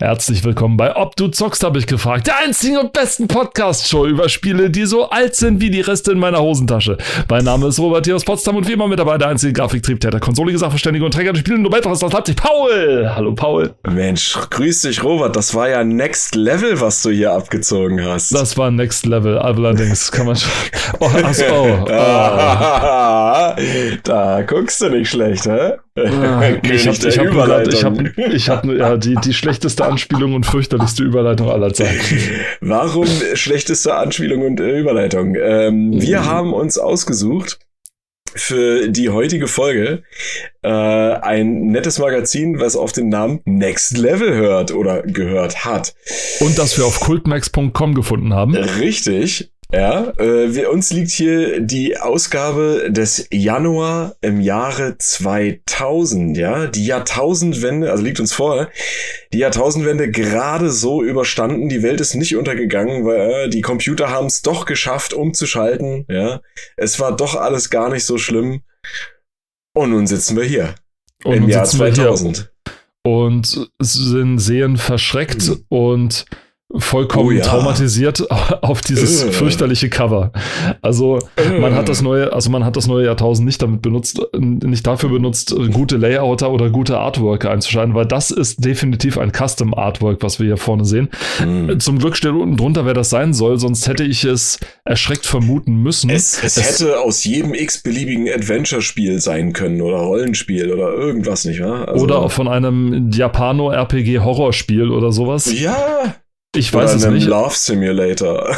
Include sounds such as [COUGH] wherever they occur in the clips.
Herzlich willkommen bei Ob du zockst, habe ich gefragt. Der einzigen und besten Podcast-Show über Spiele, die so alt sind wie die Reste in meiner Hosentasche. Mein Name ist Robert hier aus Potsdam und wie immer mit dabei der einzige Grafiktriebtäter, konsolige Sachverständige und Träger des Spielen Nobelpreis aus Leipzig, Paul. Hallo, Paul. Mensch, grüß dich, Robert. Das war ja Next Level, was du hier abgezogen hast. Das war Next Level, allerdings kann man schon. Oh, achso, oh, [LAUGHS] oh. da guckst du nicht schlecht, hä? Ah, ich [LAUGHS] habe ich hab grad, ich hab, ich hab, ja, die, die schlechteste Anspielung und fürchterlichste Überleitung aller Zeiten. [LAUGHS] Warum schlechteste Anspielung und äh, Überleitung? Ähm, mhm. Wir haben uns ausgesucht für die heutige Folge äh, ein nettes Magazin, was auf den Namen Next Level hört oder gehört hat. Und das wir auf cultmax.com gefunden haben. Richtig. Ja, äh, wir, uns liegt hier die Ausgabe des Januar im Jahre 2000, ja, die Jahrtausendwende, also liegt uns vor, die Jahrtausendwende gerade so überstanden, die Welt ist nicht untergegangen, weil äh, die Computer haben es doch geschafft, umzuschalten, ja, es war doch alles gar nicht so schlimm. Und nun sitzen wir hier und im Jahr 2000 und sind sehen verschreckt mhm. und vollkommen oh, ja. traumatisiert [LAUGHS] auf dieses äh. fürchterliche Cover. Also äh. man hat das neue, also man hat das neue Jahrtausend nicht damit benutzt, nicht dafür benutzt, gute Layouter oder gute Artwork einzuschalten, weil das ist definitiv ein Custom Artwork, was wir hier vorne sehen. Mhm. Zum Glück steht unten drunter, wer das sein soll, sonst hätte ich es erschreckt vermuten müssen. Es, es, es hätte aus jedem x-beliebigen Adventure-Spiel sein können oder Rollenspiel oder irgendwas, nicht wahr? Also oder von einem Japano-RPG-Horrorspiel oder sowas. Ja. Ich weiß Oder es nicht. Love Simulator.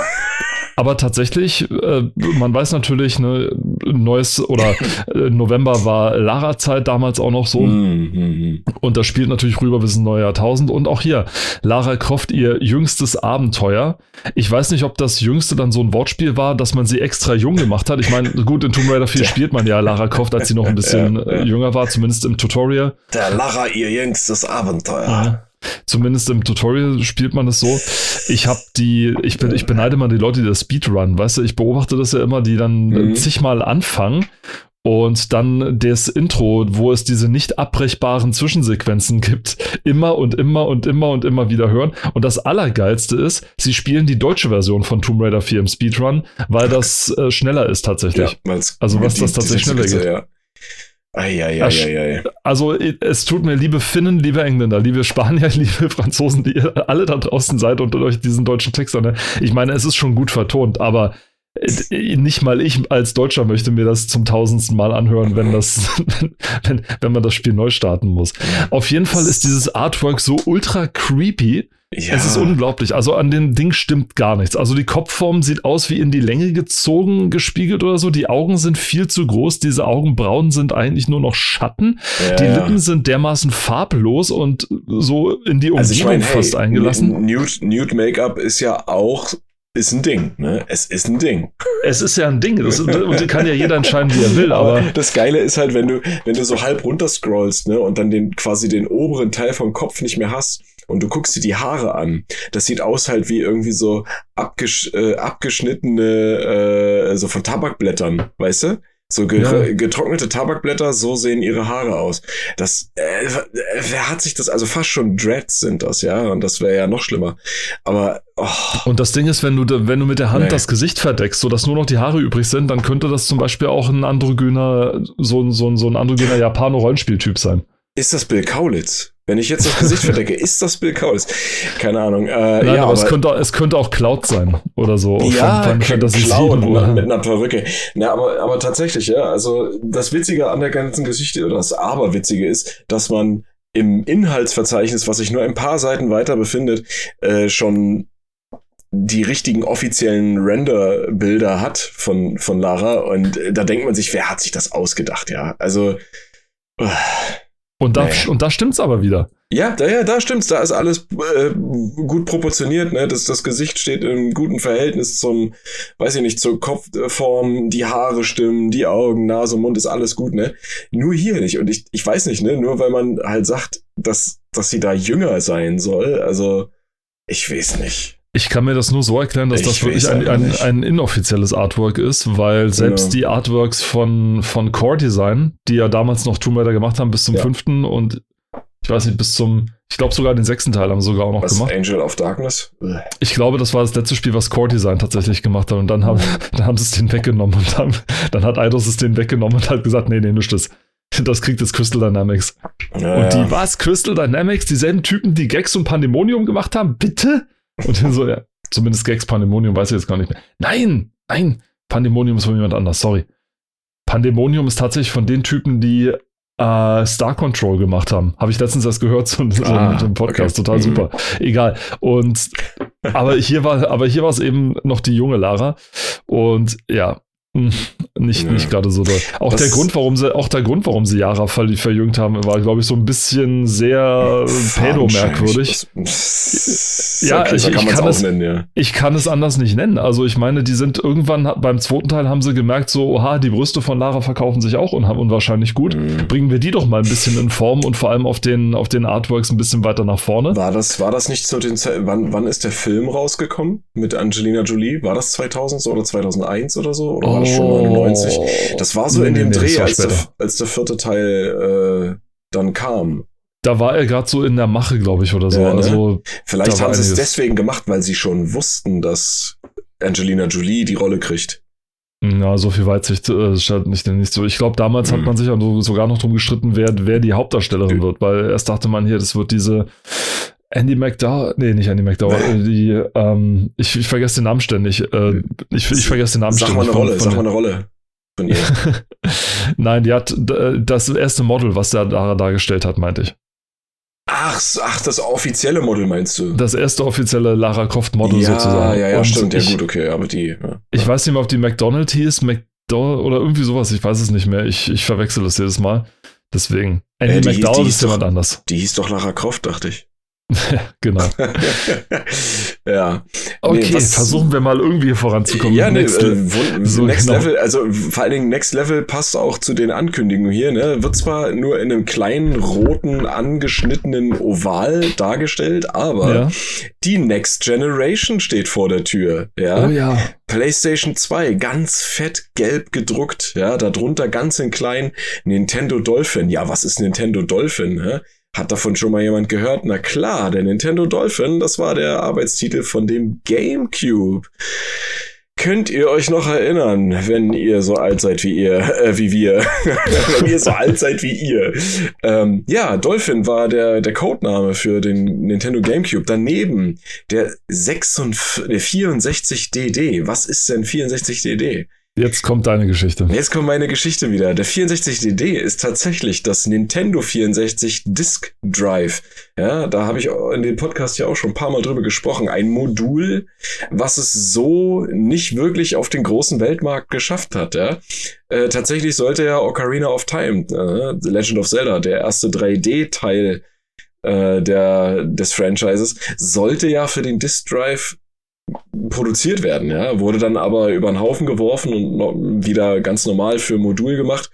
Aber tatsächlich, äh, man weiß natürlich, ne, neues oder äh, November war Lara-Zeit damals auch noch so. Mm, Und das spielt natürlich rüber bis ins neue Jahrtausend. Und auch hier, Lara Croft, ihr jüngstes Abenteuer. Ich weiß nicht, ob das jüngste dann so ein Wortspiel war, dass man sie extra jung gemacht hat. Ich meine, gut, in Tomb Raider 4 [LAUGHS] spielt man ja Lara Croft, als sie noch ein bisschen ja, ja. jünger war, zumindest im Tutorial. Der Lara, ihr jüngstes Abenteuer. Ja. Zumindest im Tutorial spielt man es so. Ich habe die, ich, bin, ich beneide mal die Leute, die das Speedrun, weißt du, ich beobachte das ja immer, die dann mhm. zigmal anfangen und dann das Intro, wo es diese nicht abbrechbaren Zwischensequenzen gibt, immer und immer und immer und immer wieder hören. Und das Allergeilste ist, sie spielen die deutsche Version von Tomb Raider 4 im Speedrun, weil das äh, schneller ist tatsächlich. Ja, also was das tatsächlich schneller geht. Ja. Eieieiei. Also es tut mir, liebe Finnen, liebe Engländer, liebe Spanier, [LAUGHS] liebe Franzosen, die ihr alle da draußen seid und euch diesen deutschen Text an. Ich meine, es ist schon gut vertont, aber äh, nicht mal ich als Deutscher möchte mir das zum tausendsten Mal anhören, wenn das, [LAUGHS] wenn, wenn man das Spiel neu starten muss. Auf jeden Fall ist dieses Artwork so ultra creepy ja. Es ist unglaublich. Also an dem Ding stimmt gar nichts. Also die Kopfform sieht aus wie in die Länge gezogen, gespiegelt oder so. Die Augen sind viel zu groß. Diese Augenbrauen sind eigentlich nur noch Schatten. Ja, die Lippen sind dermaßen farblos und so in die Umgebung also ich mein, hey, fast eingelassen. Nude, Nude Make-up ist ja auch ist ein Ding, ne? Es ist ein Ding. Es ist ja ein Ding. Das, und kann ja jeder entscheiden, wie er will. [LAUGHS] Aber, aber, das Geile ist halt, wenn du, wenn du so halb runter scrollst, ne, und dann den quasi den oberen Teil vom Kopf nicht mehr hast und du guckst dir die Haare an. Das sieht aus halt wie irgendwie so abgesch äh, abgeschnittene, äh, so von Tabakblättern, weißt du? So ge ja. getrocknete Tabakblätter, so sehen ihre Haare aus. Das, äh, wer hat sich das, also fast schon Dreads sind das, ja, und das wäre ja noch schlimmer. Aber, oh. Und das Ding ist, wenn du, wenn du mit der Hand nee. das Gesicht verdeckst, sodass nur noch die Haare übrig sind, dann könnte das zum Beispiel auch ein androgyner, so, so, so ein androgyner Japano-Rollenspieltyp sein. Ist das Bill Kaulitz? Wenn ich jetzt das Gesicht verdecke, ist das Bill Kaulitz? Keine Ahnung. Äh, Nein, ja, aber, aber es, könnte, es könnte auch Cloud sein oder so. Ja, von, von Cloud mit, mit einer Perücke. Na, aber, aber tatsächlich, ja. Also das Witzige an der ganzen Geschichte, oder das Aberwitzige ist, dass man im Inhaltsverzeichnis, was sich nur ein paar Seiten weiter befindet, äh, schon die richtigen offiziellen Render-Bilder hat von, von Lara. Und da denkt man sich, wer hat sich das ausgedacht, ja? Also. Uh. Und da, nee. und da stimmt's aber wieder. Ja, da, ja, da stimmt's. Da ist alles äh, gut proportioniert. Ne? Das, das Gesicht steht im guten Verhältnis zum, weiß ich nicht, zur Kopfform. Die Haare stimmen, die Augen, Nase, Mund ist alles gut. Ne? Nur hier nicht. Und ich, ich weiß nicht, ne? nur weil man halt sagt, dass, dass sie da jünger sein soll. Also, ich weiß nicht. Ich kann mir das nur so erklären, dass ich das wirklich ein, ein, ein, inoffizielles Artwork ist, weil selbst genau. die Artworks von, von Core Design, die ja damals noch Tomb Raider gemacht haben bis zum ja. fünften und ich weiß nicht, bis zum, ich glaube sogar den sechsten Teil haben sie sogar auch noch Was, gemacht. Angel of Darkness? Ich glaube, das war das letzte Spiel, was Core Design tatsächlich gemacht hat. Und dann haben, Mhm. [LAUGHS] dann haben sie es den weggenommen und haben, dann hat Eidos es den weggenommen und hat gesagt, nee, nee, nicht das. Das kriegt jetzt Crystal Dynamics. Ja, Und ja. die, was? Crystal Dynamics? Dieselben Typen, die Gags und Pandemonium gemacht haben? Bitte? Und dann so, ja, zumindest Gags, Pandemonium weiß ich jetzt gar nicht mehr. Nein, nein, Pandemonium ist von jemand anders, sorry. Pandemonium ist tatsächlich von den Typen, die äh, Star Control gemacht haben. Habe ich letztens erst gehört so, so Ah, mit dem Podcast. okay. Total Mhm. super. Egal. Und aber hier war, aber hier war es eben noch die junge Lara. Und ja, nicht, Ja. nicht gerade so doll. Auch Das- der Grund, warum sie, auch der Grund, warum sie Yara ver verjüngt haben, war, glaube ich, so ein bisschen sehr pedo-merkwürdig. Ja, okay, ich- kann ich kann auch es- nennen, ja. Ich kann es anders nicht nennen. Also ich meine, die sind irgendwann beim zweiten Teil haben sie gemerkt, so, oha, die Brüste von Lara verkaufen sich auch unwahrscheinlich gut. Mhm. Bringen wir die doch mal ein bisschen in Form und vor allem auf den, auf den Artworks ein bisschen weiter nach vorne. War das, war das nicht zu den Ze wann, wann ist der Film rausgekommen mit Angelina Jolie? War das 2000 so oder 2001 oder so? Oder war das schon 99? Das war so. Nee, in dem nee, Dreh, als der, als der vierte Teil äh, dann kam. Da war er gerade so in der Mache, glaube ich, oder so. Ja, ne? Also Vielleicht haben sie es deswegen gemacht, weil sie schon wussten, dass Angelina Jolie die Rolle kriegt. Ja, so viel Weitsicht äh, scheint nicht, nicht so. Ich glaube, damals hat Mhm. man sich sogar noch drum gestritten, wer, wer die Hauptdarstellerin Mhm. wird, weil erst dachte man hier, das wird diese Andy McDowell, nee, nicht Andy McDowell, äh, die, ähm, ich, ich vergesse den Namen ständig, äh, ich, ich vergesse den Namen Sag mal ständig. eine von- Rolle, von sag mal eine Rolle von ihr. [LAUGHS] Nein, die hat äh, das erste Model, was der da dargestellt hat, meinte ich. ach, ach, das offizielle Model meinst du? Das erste offizielle Lara Croft Model ja, sozusagen. ja, ja, Und stimmt. Ja, ich, gut, okay, aber die. Ja. Ich weiß nicht mehr, ob die McDonald hieß, McDowell oder irgendwie sowas. Ich weiß es nicht mehr. Ich, ich verwechsel das jedes Mal. Deswegen. Andy Äh, hieß- McDowell ist jemand doch- anders. Die hieß doch Lara Croft, dachte ich. [LAUGHS] genau. [LAUGHS] ja. Okay, was- versuchen wir mal irgendwie voranzukommen. Ja, nee, Next- äh, wun- so Next genau. Level, also vor allen Dingen Next Level passt auch zu den Ankündigungen hier, ne? Wird zwar nur in einem kleinen, roten, angeschnittenen Oval dargestellt, aber ja. die Next Generation steht vor der Tür, ja? Oh ja. PlayStation 2, ganz fett gelb gedruckt, ja, darunter ganz in klein Nintendo Dolphin. Ja, was ist Nintendo Dolphin, hä? Hat davon schon mal jemand gehört? Na klar, der Nintendo Dolphin, das war der Arbeitstitel von dem GameCube. Könnt ihr euch noch erinnern, wenn ihr so alt seid wie ihr, äh, wie wir, [LAUGHS] wenn ihr so alt seid wie ihr? Ähm, ja, Dolphin war der, der Codename für den Nintendo GameCube. Daneben der 66, der 64DD. Was ist denn 64DD? Jetzt kommt deine Geschichte. Jetzt kommt meine Geschichte wieder. Der 64DD ist tatsächlich das Nintendo 64 Disk Drive. Ja, da habe ich in dem Podcast ja auch schon ein paar Mal drüber gesprochen. Ein Modul, was es so nicht wirklich auf den großen Weltmarkt geschafft hat. Ja. Äh, tatsächlich sollte ja Ocarina of Time, äh, The Legend of Zelda, der erste 3D-Teil äh, der, des Franchises, sollte ja für den Disk Drive produziert werden, ja, wurde dann aber über den Haufen geworfen und wieder ganz normal für Modul gemacht.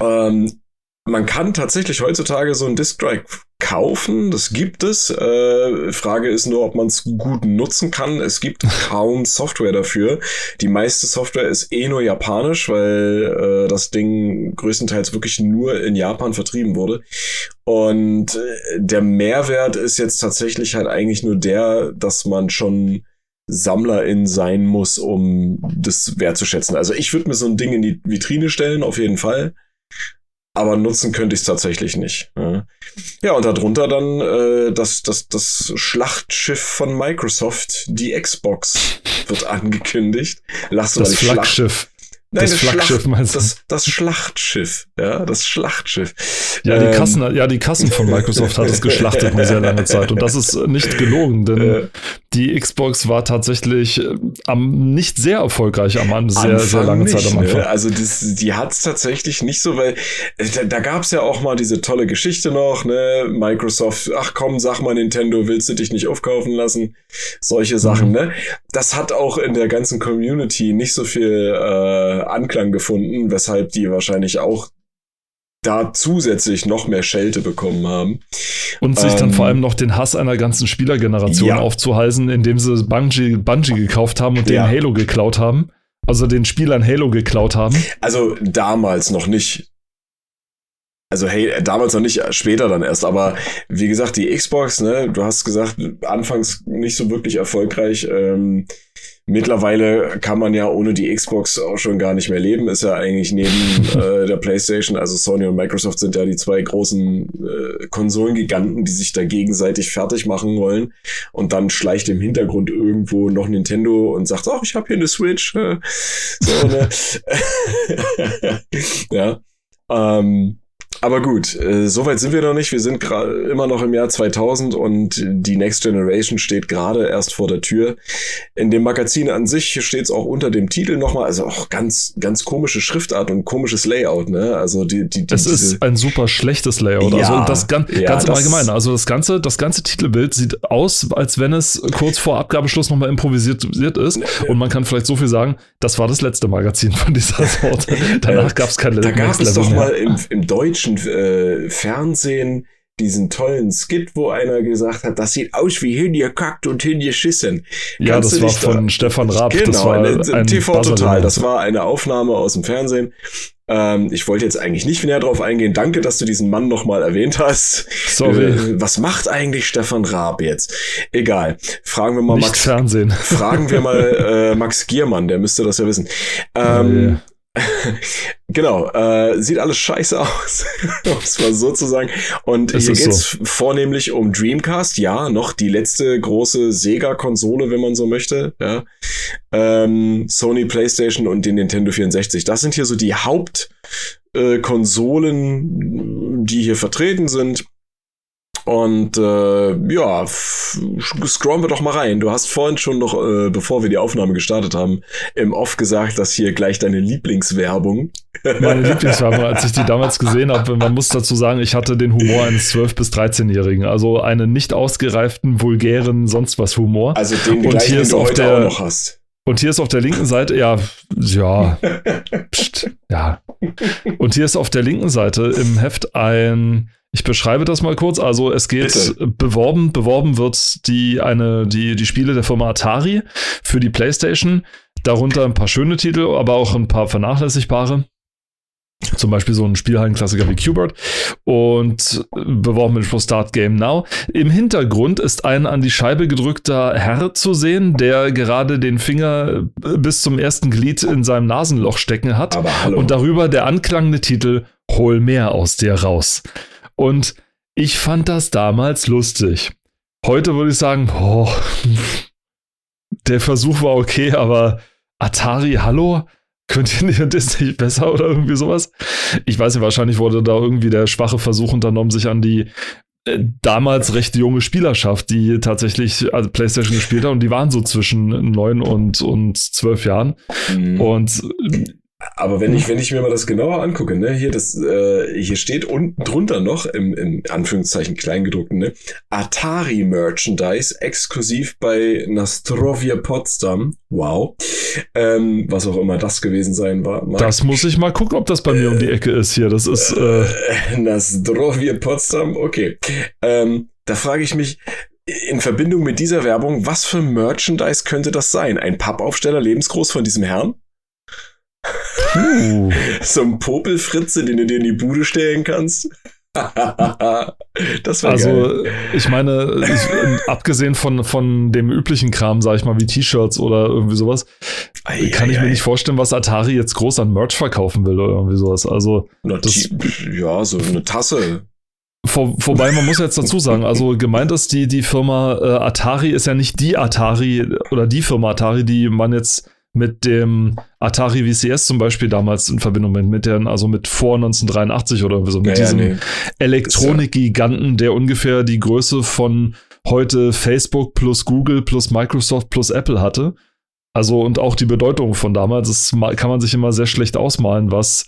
Ähm, man kann tatsächlich heutzutage so ein Disk Drive kaufen, das gibt es. Äh, Frage ist nur, ob man es gut nutzen kann. Es gibt [LAUGHS] kaum Software dafür. Die meiste Software ist eh nur japanisch, weil äh, das Ding größtenteils wirklich nur in Japan vertrieben wurde. Und äh, der Mehrwert ist jetzt tatsächlich halt eigentlich nur der, dass man schon Sammlerin sein muss, um das wertzuschätzen. Also ich würde mir so ein Ding in die Vitrine stellen, auf jeden Fall. Aber nutzen könnte ich es tatsächlich nicht. Ja. ja, und darunter dann äh, das, das, das Schlachtschiff von Microsoft, die Xbox, wird angekündigt. Lass Das Flaggschiff. Nein, das Flaggschiff Schlacht, meinst du? das, das Schlachtschiff, ja, das Schlachtschiff. Ja, die Ähm, Kassen, ja, die Kassen von Microsoft hat es [LAUGHS] geschlachtet eine sehr lange Zeit. Und das ist nicht gelogen, denn Äh, die Xbox war tatsächlich äh, am, nicht sehr erfolgreich am Anfang, sehr, sehr lange nicht, Zeit am Anfang. Ne? Also das, die hat's tatsächlich nicht so, weil äh, da, da gab's ja auch mal diese tolle Geschichte noch, ne? Microsoft, ach komm, sag mal Nintendo, willst du dich nicht aufkaufen lassen? Solche Sachen, Mhm. ne? Das hat auch in der ganzen Community nicht so viel äh, Anklang gefunden, weshalb die wahrscheinlich auch da zusätzlich noch mehr Schelte bekommen haben. Und sich dann Ähm, vor allem noch den Hass einer ganzen Spielergeneration Ja. aufzuhalsen, indem sie Bungie, Bungie gekauft haben und Ja. den Halo geklaut haben. Also den Spielern Halo geklaut haben. Also damals noch nicht. Also hey, damals noch nicht, später dann erst, aber wie gesagt, die Xbox, ne, du hast gesagt, anfangs nicht so wirklich erfolgreich. Ähm, mittlerweile kann man ja ohne die Xbox auch schon gar nicht mehr leben. Ist ja eigentlich neben [LAUGHS] äh, der PlayStation, also Sony und Microsoft sind ja die zwei großen äh, Konsolengiganten, die sich da gegenseitig fertig machen wollen. Und dann schleicht im Hintergrund irgendwo noch Nintendo und sagt, ach, ich habe hier eine Switch. [LAUGHS] so, ne? [LAUGHS] ja. Ähm, aber gut, äh, soweit sind wir noch nicht. Wir sind gerade immer noch im Jahr 2000 und die Next Generation steht gerade erst vor der Tür. In dem Magazin an sich steht es auch unter dem Titel nochmal, also auch ganz, ganz komische Schriftart und komisches Layout, ne? Also die, die, die Es ist ein super schlechtes Layout. Ja, also das ganz, ja, ganz im Allgemeinen. Also das ganze, das ganze Titelbild sieht aus, als wenn es kurz vor Abgabeschluss nochmal improvisiert ist. Und man kann vielleicht so viel sagen, das war das letzte Magazin von dieser Sorte. [LAUGHS] Danach gab es kein Da gab es doch mal im, im deutschen äh, Fernsehen diesen tollen Skit, wo einer gesagt hat, das sieht aus wie hingekackt und hingeschissen. Ja, Kannst das war dich da- von Stefan Raab. Genau, das war eine, ein TV Buzzer, Total. Das war eine Aufnahme aus dem Fernsehen. Ähm, ich wollte jetzt eigentlich nicht näher drauf eingehen. Danke, dass du diesen Mann nochmal erwähnt hast. Sorry. Äh, was macht eigentlich Stefan Raab jetzt? Egal. Fragen wir mal Nicht Max. Fernsehen. Fragen wir mal [LAUGHS] äh, Max Giermann, der müsste das ja wissen. Ähm, [LAUGHS] genau, äh, sieht alles scheiße aus, [LAUGHS] um es mal so zu sagen. Und Es hier geht's vornehmlich um Dreamcast, ja, noch die letzte große Sega-Konsole, wenn man so möchte, ja. Ähm, Sony PlayStation und den Nintendo 64. Das sind hier so die Haupt äh, die hier vertreten sind. Und äh, ja, scrollen wir doch mal rein. Du hast vorhin schon noch, äh, bevor wir die Aufnahme gestartet haben, im Off gesagt, dass hier gleich deine Lieblingswerbung. Meine Lieblingswerbung, als ich die damals gesehen habe, man muss dazu sagen, ich hatte den Humor eines 12- bis 13-Jährigen. Also einen nicht ausgereiften, vulgären, sonst was Humor. Also den Und gleichen, hier den ist du auf heute der- auch noch hast. Und hier ist auf der linken Seite, ja, ja, [LAUGHS] pst, ja. Und hier ist auf der linken Seite im Heft ein, ich beschreibe das mal kurz. Also es geht Bitte. beworben, beworben wird die eine, die, die Spiele der Firma Atari für die PlayStation. Darunter ein paar schöne Titel, aber auch ein paar vernachlässigbare. Zum Beispiel so ein Spielhallenklassiker wie Qbert und beworben mit Start Game Now. Im Hintergrund ist ein an die Scheibe gedrückter Herr zu sehen, der gerade den Finger bis zum ersten Glied in seinem Nasenloch stecken hat. Und darüber der anklangende Titel Hol mehr aus dir raus. Und ich fand das damals lustig. Heute würde ich sagen, oh, der Versuch war okay, aber Atari, hallo? Könnt ihr nicht, das nicht besser oder irgendwie sowas? Ich weiß nicht, wahrscheinlich wurde da irgendwie der schwache Versuch unternommen, sich an die äh, damals recht junge Spielerschaft, die tatsächlich also PlayStation gespielt hat und die waren so zwischen neun und, und zwölf Jahren. Mhm. Und Aber wenn ich, wenn ich mir mal das genauer angucke, ne, hier das, äh, hier steht unten drunter noch im, im Anführungszeichen Kleingedruckten, ne, Atari Merchandise exklusiv bei Nastrovia Potsdam. Wow. Ähm, was auch immer das gewesen sein war. mag. das muss ich mal gucken, ob das bei mir um die Ecke ist hier. Das ist, äh, Äh, Nastrovia Potsdam, okay. Ähm, da frage ich mich, in Verbindung mit dieser Werbung, was für Merchandise könnte das sein? Ein Pappaufsteller lebensgroß von diesem Herrn? Uh, [LAUGHS] So ein Popelfritze, den du dir in die Bude stellen kannst? [LAUGHS] das war geil. also ich meine, ich, abgesehen von, von dem üblichen Kram, sag ich mal, wie T-Shirts oder irgendwie sowas, Ei, kann ei, ich mir ei. nicht vorstellen, was Atari jetzt groß an Merch verkaufen will oder irgendwie sowas. Also Na, das- die- ja, so eine Tasse. Vor, wobei man muss jetzt dazu sagen, also gemeint ist die, die Firma äh, Atari ist ja nicht die Atari oder die Firma Atari, die man jetzt mit dem Atari VCS zum Beispiel damals in Verbindung mit, mit der, also mit vor 1983 oder so, mit Ja, ja, diesem nee. Elektronikgiganten, der ungefähr die Größe von heute Facebook plus Google plus Microsoft plus Apple hatte. Also und auch die Bedeutung von damals, das kann man sich immer sehr schlecht ausmalen, was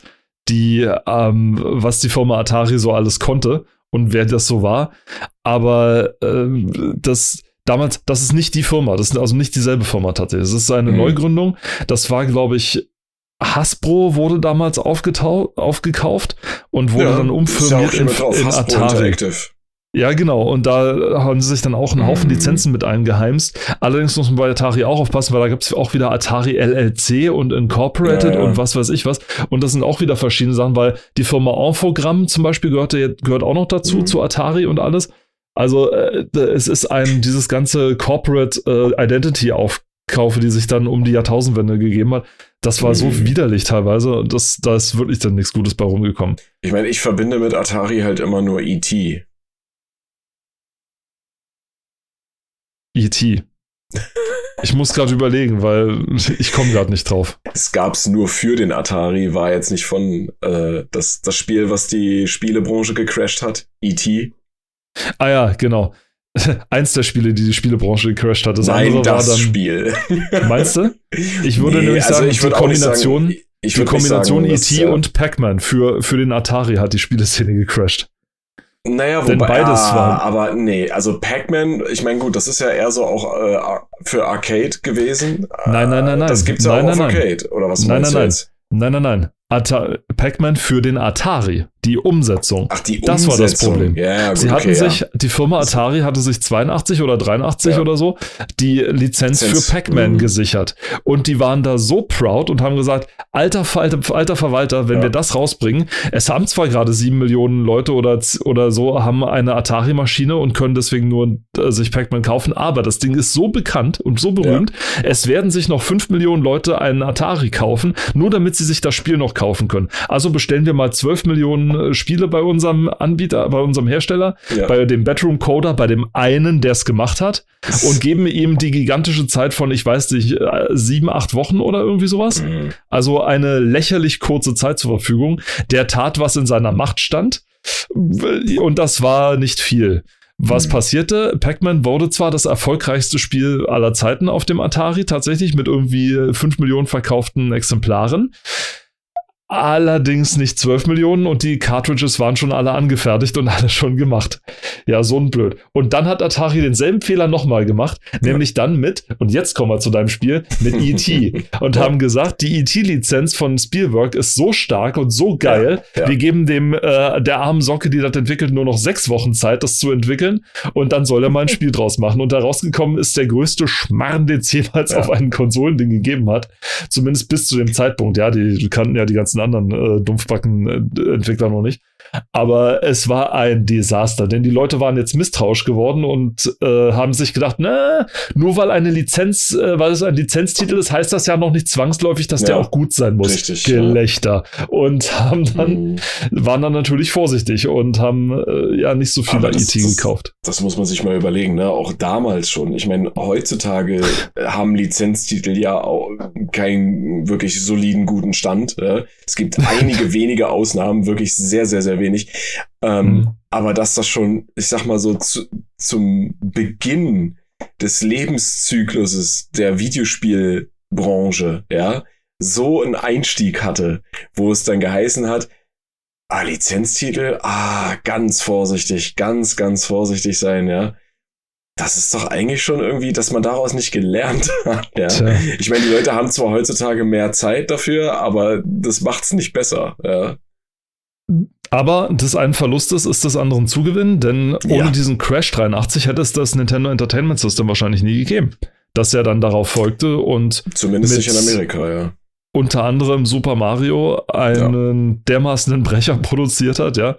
die, ähm, was die Firma Atari so alles konnte und wer das so war. Aber ähm, das damals, das ist nicht die Firma, das ist also nicht dieselbe Firma tatsächlich. Das ist eine Mhm. Neugründung. Das war, glaube ich, Hasbro wurde damals aufgekauft und wurde dann ja auch umfirmiert in, in Atari. Ja, genau. Und da haben sie sich dann auch einen Haufen Mhm. Lizenzen mit eingeheimst. Allerdings muss man bei Atari auch aufpassen, weil da gibt es auch wieder Atari LLC und Incorporated Ja, ja. und was weiß ich was. Und das sind auch wieder verschiedene Sachen, weil die Firma Infogramm zum Beispiel gehört, ja- gehört auch noch dazu, Mhm. zu Atari und alles. Also äh, es ist ein, dieses ganze Corporate äh, Identity Aufkaufe, die sich dann um die Jahrtausendwende gegeben hat. Das war so Mhm. widerlich teilweise. und Das, da ist wirklich dann nichts Gutes bei rumgekommen. Ich meine, ich verbinde mit Atari halt immer nur E.T. E.T. Ich muss gerade überlegen, weil ich komme gerade nicht drauf. Es gab's nur für den Atari, war jetzt nicht von äh, das, das Spiel, was die Spielebranche gecrashed hat. E.T. Ah ja, genau. [LAUGHS] Eins der Spiele, die die Spielebranche gecrashed hat. Das Nein, andere das war dann. Spiel. [LAUGHS] Meinst du? Ich würde Nee, nämlich also sagen, ich die Kombination, sagen- ich die Kombination E.T. äh, und Pac-Man für, für den Atari hat die Spieleszene gecrashed. Naja, Denn wobei, beides ah, war- aber nee, also Pac-Man, ich meine, gut, das ist ja eher so auch äh, für Arcade gewesen. Nein, nein, nein, nein. Das gibt's ja Nein, auch auf nein, nein. Arcade, oder was Nein, meinst nein, du nein. jetzt? Nein, nein, nein. Pac-Man für den Atari. Die Umsetzung. Ach, die Das war das Umsetzung. Problem. Ja, ja, gut, Sie hatten okay, sich, ja. die Firma Atari hatte sich 82 oder 83 Ja. oder so die Lizenz, Lizenz. für Pac-Man Mhm. gesichert. Und die waren da so proud und haben gesagt, alter, Ver- alter Verwalter, wenn Ja. wir das rausbringen, es haben zwar gerade sieben Millionen Leute oder, oder so, haben eine Atari-Maschine und können deswegen nur äh, sich Pac-Man kaufen, aber das Ding ist so bekannt und so berühmt, es werden sich noch fünf Millionen Leute einen Atari kaufen, nur damit sie sich das Spiel noch kaufen können. Also bestellen wir mal zwölf Millionen äh, Spiele bei unserem Anbieter, bei unserem Hersteller, Ja. bei dem Bedroom Coder, bei dem einen, der es gemacht hat, und geben ihm die gigantische Zeit von, ich weiß nicht, äh, sieben, acht Wochen oder irgendwie sowas. Mhm. Also eine lächerlich kurze Zeit zur Verfügung. Der tat, was in seiner Macht stand. Und das war nicht viel. Was Mhm. passierte? Pac-Man wurde zwar das erfolgreichste Spiel aller Zeiten auf dem Atari, tatsächlich mit irgendwie 5 Millionen verkauften Exemplaren. Allerdings nicht 12 Millionen und die Cartridges waren schon alle angefertigt und [LAUGHS] alle schon gemacht. Ja, so ein Blöd. Und dann hat Atari denselben Fehler nochmal gemacht, nämlich dann mit, und jetzt kommen wir zu deinem Spiel, mit E.T. [LAUGHS] und haben gesagt, die E.T.-Lizenz von Spielberg ist so stark und so geil, Ja, ja. wir geben dem äh, der armen Socke, die das entwickelt, nur noch sechs Wochen Zeit, das zu entwickeln und dann soll er mal ein [LAUGHS] Spiel draus machen. Und da rausgekommen ist der größte Schmarrn, den es jemals Ja. auf einen Konsolending gegeben hat. Zumindest bis zu dem Zeitpunkt. Ja, die kannten ja die ganzen anderen äh, Dumpfbacken-Entwickler noch nicht. Aber es war ein Desaster, denn die Leute waren jetzt misstrauisch geworden und äh, haben sich gedacht, na, nur weil eine Lizenz, äh, weil es ein Lizenztitel ist, heißt das ja noch nicht zwangsläufig, dass der Ja, auch gut sein muss. richtig, ja. Gelächter. Und haben dann, Mhm. waren dann natürlich vorsichtig und haben äh, ja nicht so viel Aber IT das- gekauft. Das muss man sich mal überlegen, ne? Auch damals schon. Ich meine, heutzutage haben Lizenztitel ja auch keinen wirklich soliden, guten Stand. Äh? Es gibt [LAUGHS] einige wenige Ausnahmen, wirklich sehr, sehr, sehr wenig. Ähm, Mhm. Aber dass das schon, ich sag mal so, zu, zum Beginn des Lebenszykluses der Videospielbranche, ja, so einen Einstieg hatte, wo es dann geheißen hat, Ah, Lizenztitel? Ah, ganz vorsichtig, ganz, ganz vorsichtig sein, ja. Das ist doch eigentlich schon irgendwie, dass man daraus nicht gelernt [LAUGHS] hat, ja. Tja. Ich meine, die Leute haben zwar heutzutage mehr Zeit dafür, aber das macht's nicht besser, ja. Aber des einen Verlustes ist des anderen Zugewinn, denn ohne Ja. diesen Crash 83 hätte es das Nintendo Entertainment System wahrscheinlich nie gegeben. Das ja dann darauf folgte und Zumindest nicht in Amerika, ja. unter anderem Super Mario einen dermaßenen Brecher [LAUGHS] produziert hat, ja.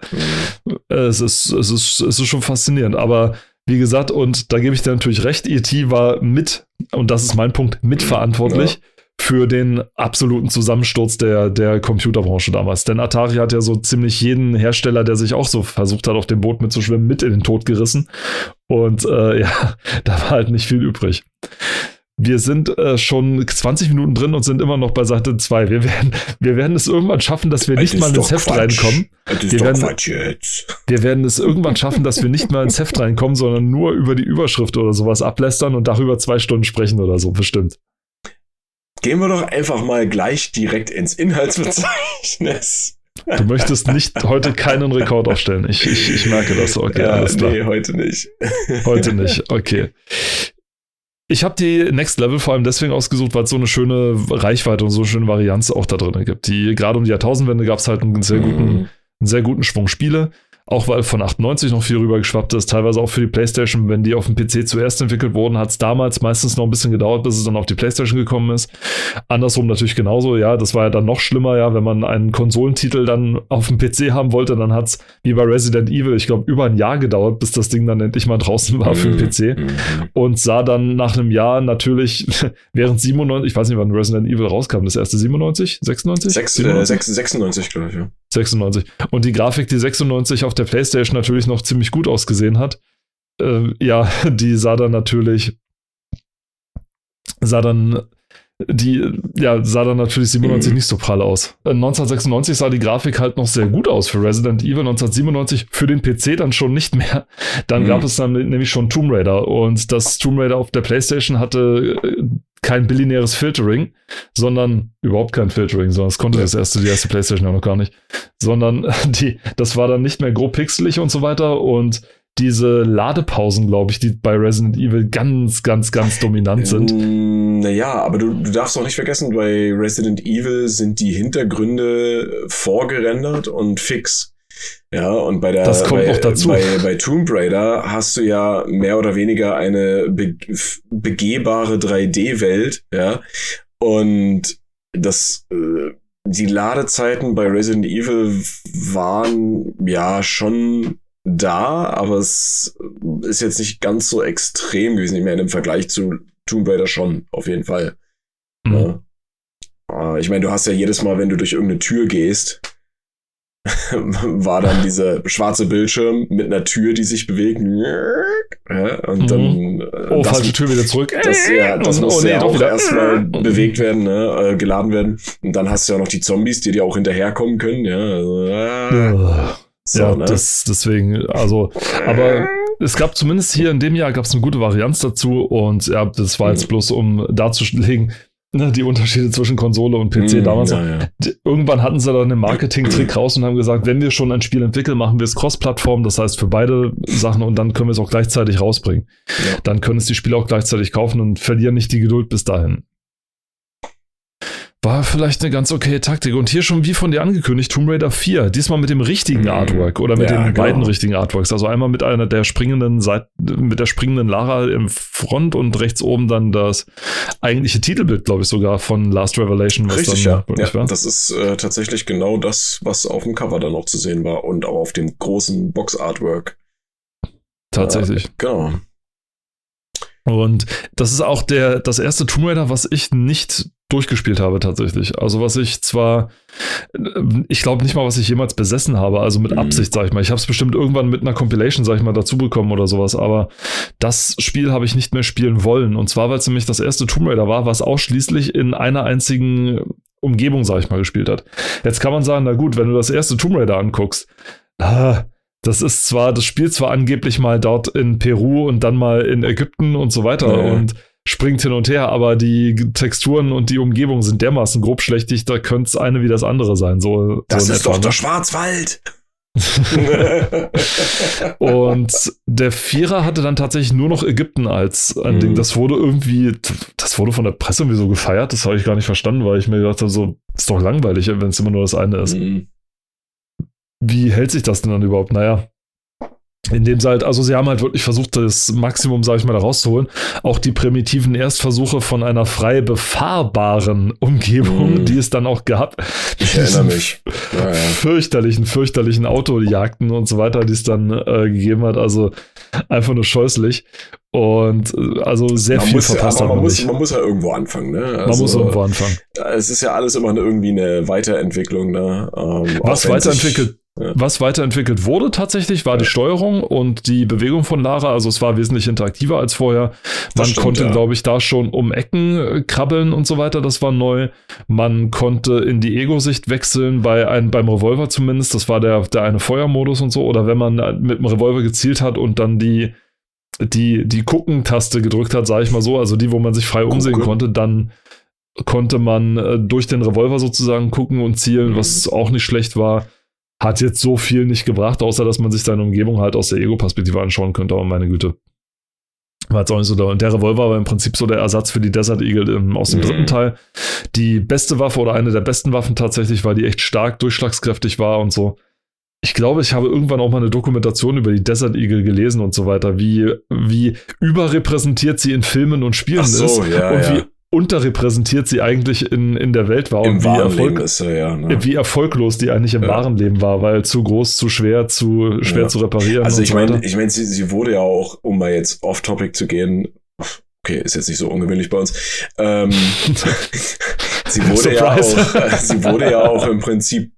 Es ist, es ist, es ist schon faszinierend, aber wie gesagt, und da gebe ich dir natürlich recht, E.T. war mit, und das ist mein Punkt, mitverantwortlich für den absoluten Zusammensturz der, der Computerbranche damals. Denn Atari hat ja so ziemlich jeden Hersteller, der sich auch so versucht hat, auf dem Boot mitzuschwimmen, mit in den Tod gerissen. Und äh, [LAUGHS] ja, da war halt nicht viel übrig. Wir sind äh, schon 20 Minuten drin und sind immer noch bei Seite 2. Wir werden, wir werden es irgendwann schaffen, dass wir nicht Das mal ist ins Heft Quatsch. reinkommen. Wir werden-. Wir werden es irgendwann schaffen, dass wir nicht mal ins Heft reinkommen, sondern nur über die Überschrift oder sowas ablästern und darüber zwei Stunden sprechen oder so, bestimmt. Gehen wir doch einfach mal gleich direkt ins Inhaltsverzeichnis. Du möchtest nicht heute keinen Rekord aufstellen. Ich, ich, ich merke das. Okay, ja, alles klar. nee, heute nicht. Heute nicht. Okay. Ich habe die Next Level vor allem deswegen ausgesucht, weil es so eine schöne Reichweite und so eine schöne Varianz auch da drin gibt. Die gerade um die Jahrtausendwende gab es halt einen sehr guten, Mhm. einen sehr guten Schwung Spiele. Auch weil von 98 noch viel rüber geschwappt ist, teilweise auch für die PlayStation, wenn die auf dem PC zuerst entwickelt wurden, hat es damals meistens noch ein bisschen gedauert, bis es dann auf die PlayStation gekommen ist. Andersrum natürlich genauso, ja, das war ja dann noch schlimmer, ja, wenn man einen Konsolentitel dann auf dem PC haben wollte, dann hat es wie bei Resident Evil, ich glaube, über ein Jahr gedauert, bis das Ding dann endlich mal draußen war für den mhm. PC und sah dann nach einem Jahr natürlich, [LAUGHS] während 97, ich weiß nicht, wann Resident Evil rauskam, das erste 97, 96? 6, 97, äh, 96 glaube ich, ja. 96. Und die Grafik, die 96 auf der PlayStation natürlich noch ziemlich gut ausgesehen hat, äh, ja, [LAUGHS] die sah dann natürlich, sah dann, die, ja, sah dann natürlich 97 mhm. nicht so prall aus. 1996 äh, sah die Grafik halt noch sehr gut aus für Resident Evil, 1997 für den PC dann schon nicht mehr. Dann mhm. gab es dann nämlich schon Tomb Raider und das Tomb Raider auf der PlayStation hatte äh, kein billinäres Filtering, sondern überhaupt kein Filtering, sondern es konnte das erste, die erste PlayStation auch noch gar nicht, sondern [LAUGHS] die, das war dann nicht mehr grob pixelig und so weiter und diese Ladepausen, glaube ich, die bei Resident Evil ganz, ganz, ganz dominant sind. Mm, naja, aber du, du darfst auch nicht vergessen, bei Resident Evil sind die Hintergründe vorgerendert und fix. Ja, und bei der das kommt bei, noch dazu. Bei, bei Tomb Raider hast du ja mehr oder weniger eine be begehbare 3D-Welt, ja. Und das äh, die Ladezeiten bei Resident Evil waren ja schon da, aber es ist jetzt nicht ganz so extrem gewesen. Ich meine, im Vergleich zu Tomb Raider schon, auf jeden Fall. Mhm. Ja. Äh, ich meine, du hast ja jedes Mal, wenn du durch irgendeine Tür gehst, [LAUGHS] war dann dieser schwarze Bildschirm mit einer Tür, die sich bewegt. Ja, und mhm. dann. Äh, oh, das, falsche Tür wieder zurück. Das, ja, das muss oh, nee, ja auch erstmal [LAUGHS] bewegt werden, ne, äh, geladen werden. Und dann hast du ja noch die Zombies, die dir auch hinterherkommen können. Ja, also, äh, so, ja ne? das, deswegen, also, aber es gab zumindest hier in dem Jahr gab es eine gute Varianz dazu und ja, das war jetzt mhm. bloß, um darzulegen, ne, die Unterschiede zwischen Konsole und PC mm, damals. Ja, ja. Irgendwann hatten sie dann einen Marketing-Trick raus und haben gesagt, wenn wir schon ein Spiel entwickeln, machen wir es Cross-Plattform, das heißt für beide Sachen und dann können wir es auch gleichzeitig rausbringen. Ja. Dann können es die Spieler auch gleichzeitig kaufen und verlieren nicht die Geduld bis dahin. War vielleicht eine ganz okay Taktik. Und hier schon wie von dir angekündigt, Tomb Raider 4. Diesmal mit dem richtigen mhm. Artwork oder mit ja, den genau. beiden richtigen Artworks. Also einmal mit einer der springenden Seite, mit der springenden Lara im Front und rechts oben dann das eigentliche Titelbild, glaube ich, sogar von Last Revelation. Richtig, ja. ja war. Das ist äh, tatsächlich genau das, was auf dem Cover dann auch zu sehen war und auch auf dem großen Box-Artwork. Tatsächlich. Äh, genau. Und das ist auch der, das erste Tomb Raider, was ich nicht durchgespielt habe tatsächlich. Also was ich zwar, ich glaube nicht mal, was ich jemals besessen habe, also mit mhm. Absicht, sag ich mal. Ich habe es bestimmt irgendwann mit einer Compilation, sag ich mal, dazu bekommen oder sowas, aber das Spiel habe ich nicht mehr spielen wollen. Und zwar, weil es nämlich das erste Tomb Raider war, was ausschließlich in einer einzigen Umgebung, sag ich mal, gespielt hat. Jetzt kann man sagen, na gut, wenn du das erste Tomb Raider anguckst, ah, das ist zwar, das Spiel zwar angeblich mal dort in Peru und dann mal in Ägypten und so weiter ja. und springt hin und her, aber die Texturen und die Umgebung sind dermaßen grobschlächtig, da könnte es eine wie das andere sein. So, das so ist etwa, doch ne? der Schwarzwald. [LAUGHS] [LAUGHS] und der Vierer hatte dann tatsächlich nur noch Ägypten als ein mhm. Ding. Das wurde irgendwie, das wurde von der Presse irgendwie so gefeiert. Das habe ich gar nicht verstanden, weil ich mir gedacht habe, so, ist doch langweilig, wenn es immer nur das eine ist. Mhm. Wie hält sich das denn dann überhaupt? Naja, in dem sie halt, also sie haben halt wirklich versucht, das Maximum, sage ich mal, da rauszuholen. Auch die primitiven Erstversuche von einer frei befahrbaren Umgebung, mm. die es dann auch gab. Ich erinnere mich. Ja, ja. Fürchterlichen, fürchterlichen Autojagden und so weiter, die es dann äh, gegeben hat. Also einfach nur scheußlich. Und äh, also sehr man viel muss, verpasst man, man, muss, man muss ja irgendwo anfangen, ne? Also, man muss irgendwo anfangen. Es ist ja alles immer irgendwie eine Weiterentwicklung, ne? Ähm, Was weiterentwickelt was weiterentwickelt wurde tatsächlich, war die Steuerung und die Bewegung von Lara. Also es war wesentlich interaktiver als vorher. Man stimmt, konnte, ja. glaube ich, da schon um Ecken äh, krabbeln und so weiter. Das war neu. Man konnte in die Ego-Sicht wechseln, bei einem, beim Revolver zumindest. Das war der, der eine Feuermodus und so. Oder wenn man mit dem Revolver gezielt hat und dann die, die, die Gucken-Taste gedrückt hat, sage ich mal so, also die, wo man sich frei umsehen Gucke. konnte, dann konnte man äh, durch den Revolver sozusagen gucken und zielen, mhm. was auch nicht schlecht war hat jetzt so viel nicht gebracht, außer dass man sich seine Umgebung halt aus der Ego-Perspektive anschauen könnte, aber meine Güte. War jetzt auch nicht so da. Und der Revolver war im Prinzip so der Ersatz für die Desert Eagle im, aus dem mhm. dritten Teil. Die beste Waffe oder eine der besten Waffen tatsächlich, weil die echt stark durchschlagskräftig war und so. ich glaube, ich habe irgendwann auch mal eine Dokumentation über die Desert Eagle gelesen und so weiter, wie, wie überrepräsentiert sie in Filmen und Spielen so, ist ja, und ja. wie unterrepräsentiert sie eigentlich in, in der Welt war Im und wie, Erfolg, er, ja. Ne? wie erfolglos die eigentlich im Ja. wahren Leben war, weil zu groß, zu schwer, zu schwer Ja. zu reparieren. Also ich so meine, ich meine, sie, sie wurde ja auch, um mal jetzt off-topic zu gehen, okay, ist jetzt nicht so ungewöhnlich bei uns, ähm, [LAUGHS] sie wurde ja auch, äh, sie wurde ja auch im Prinzip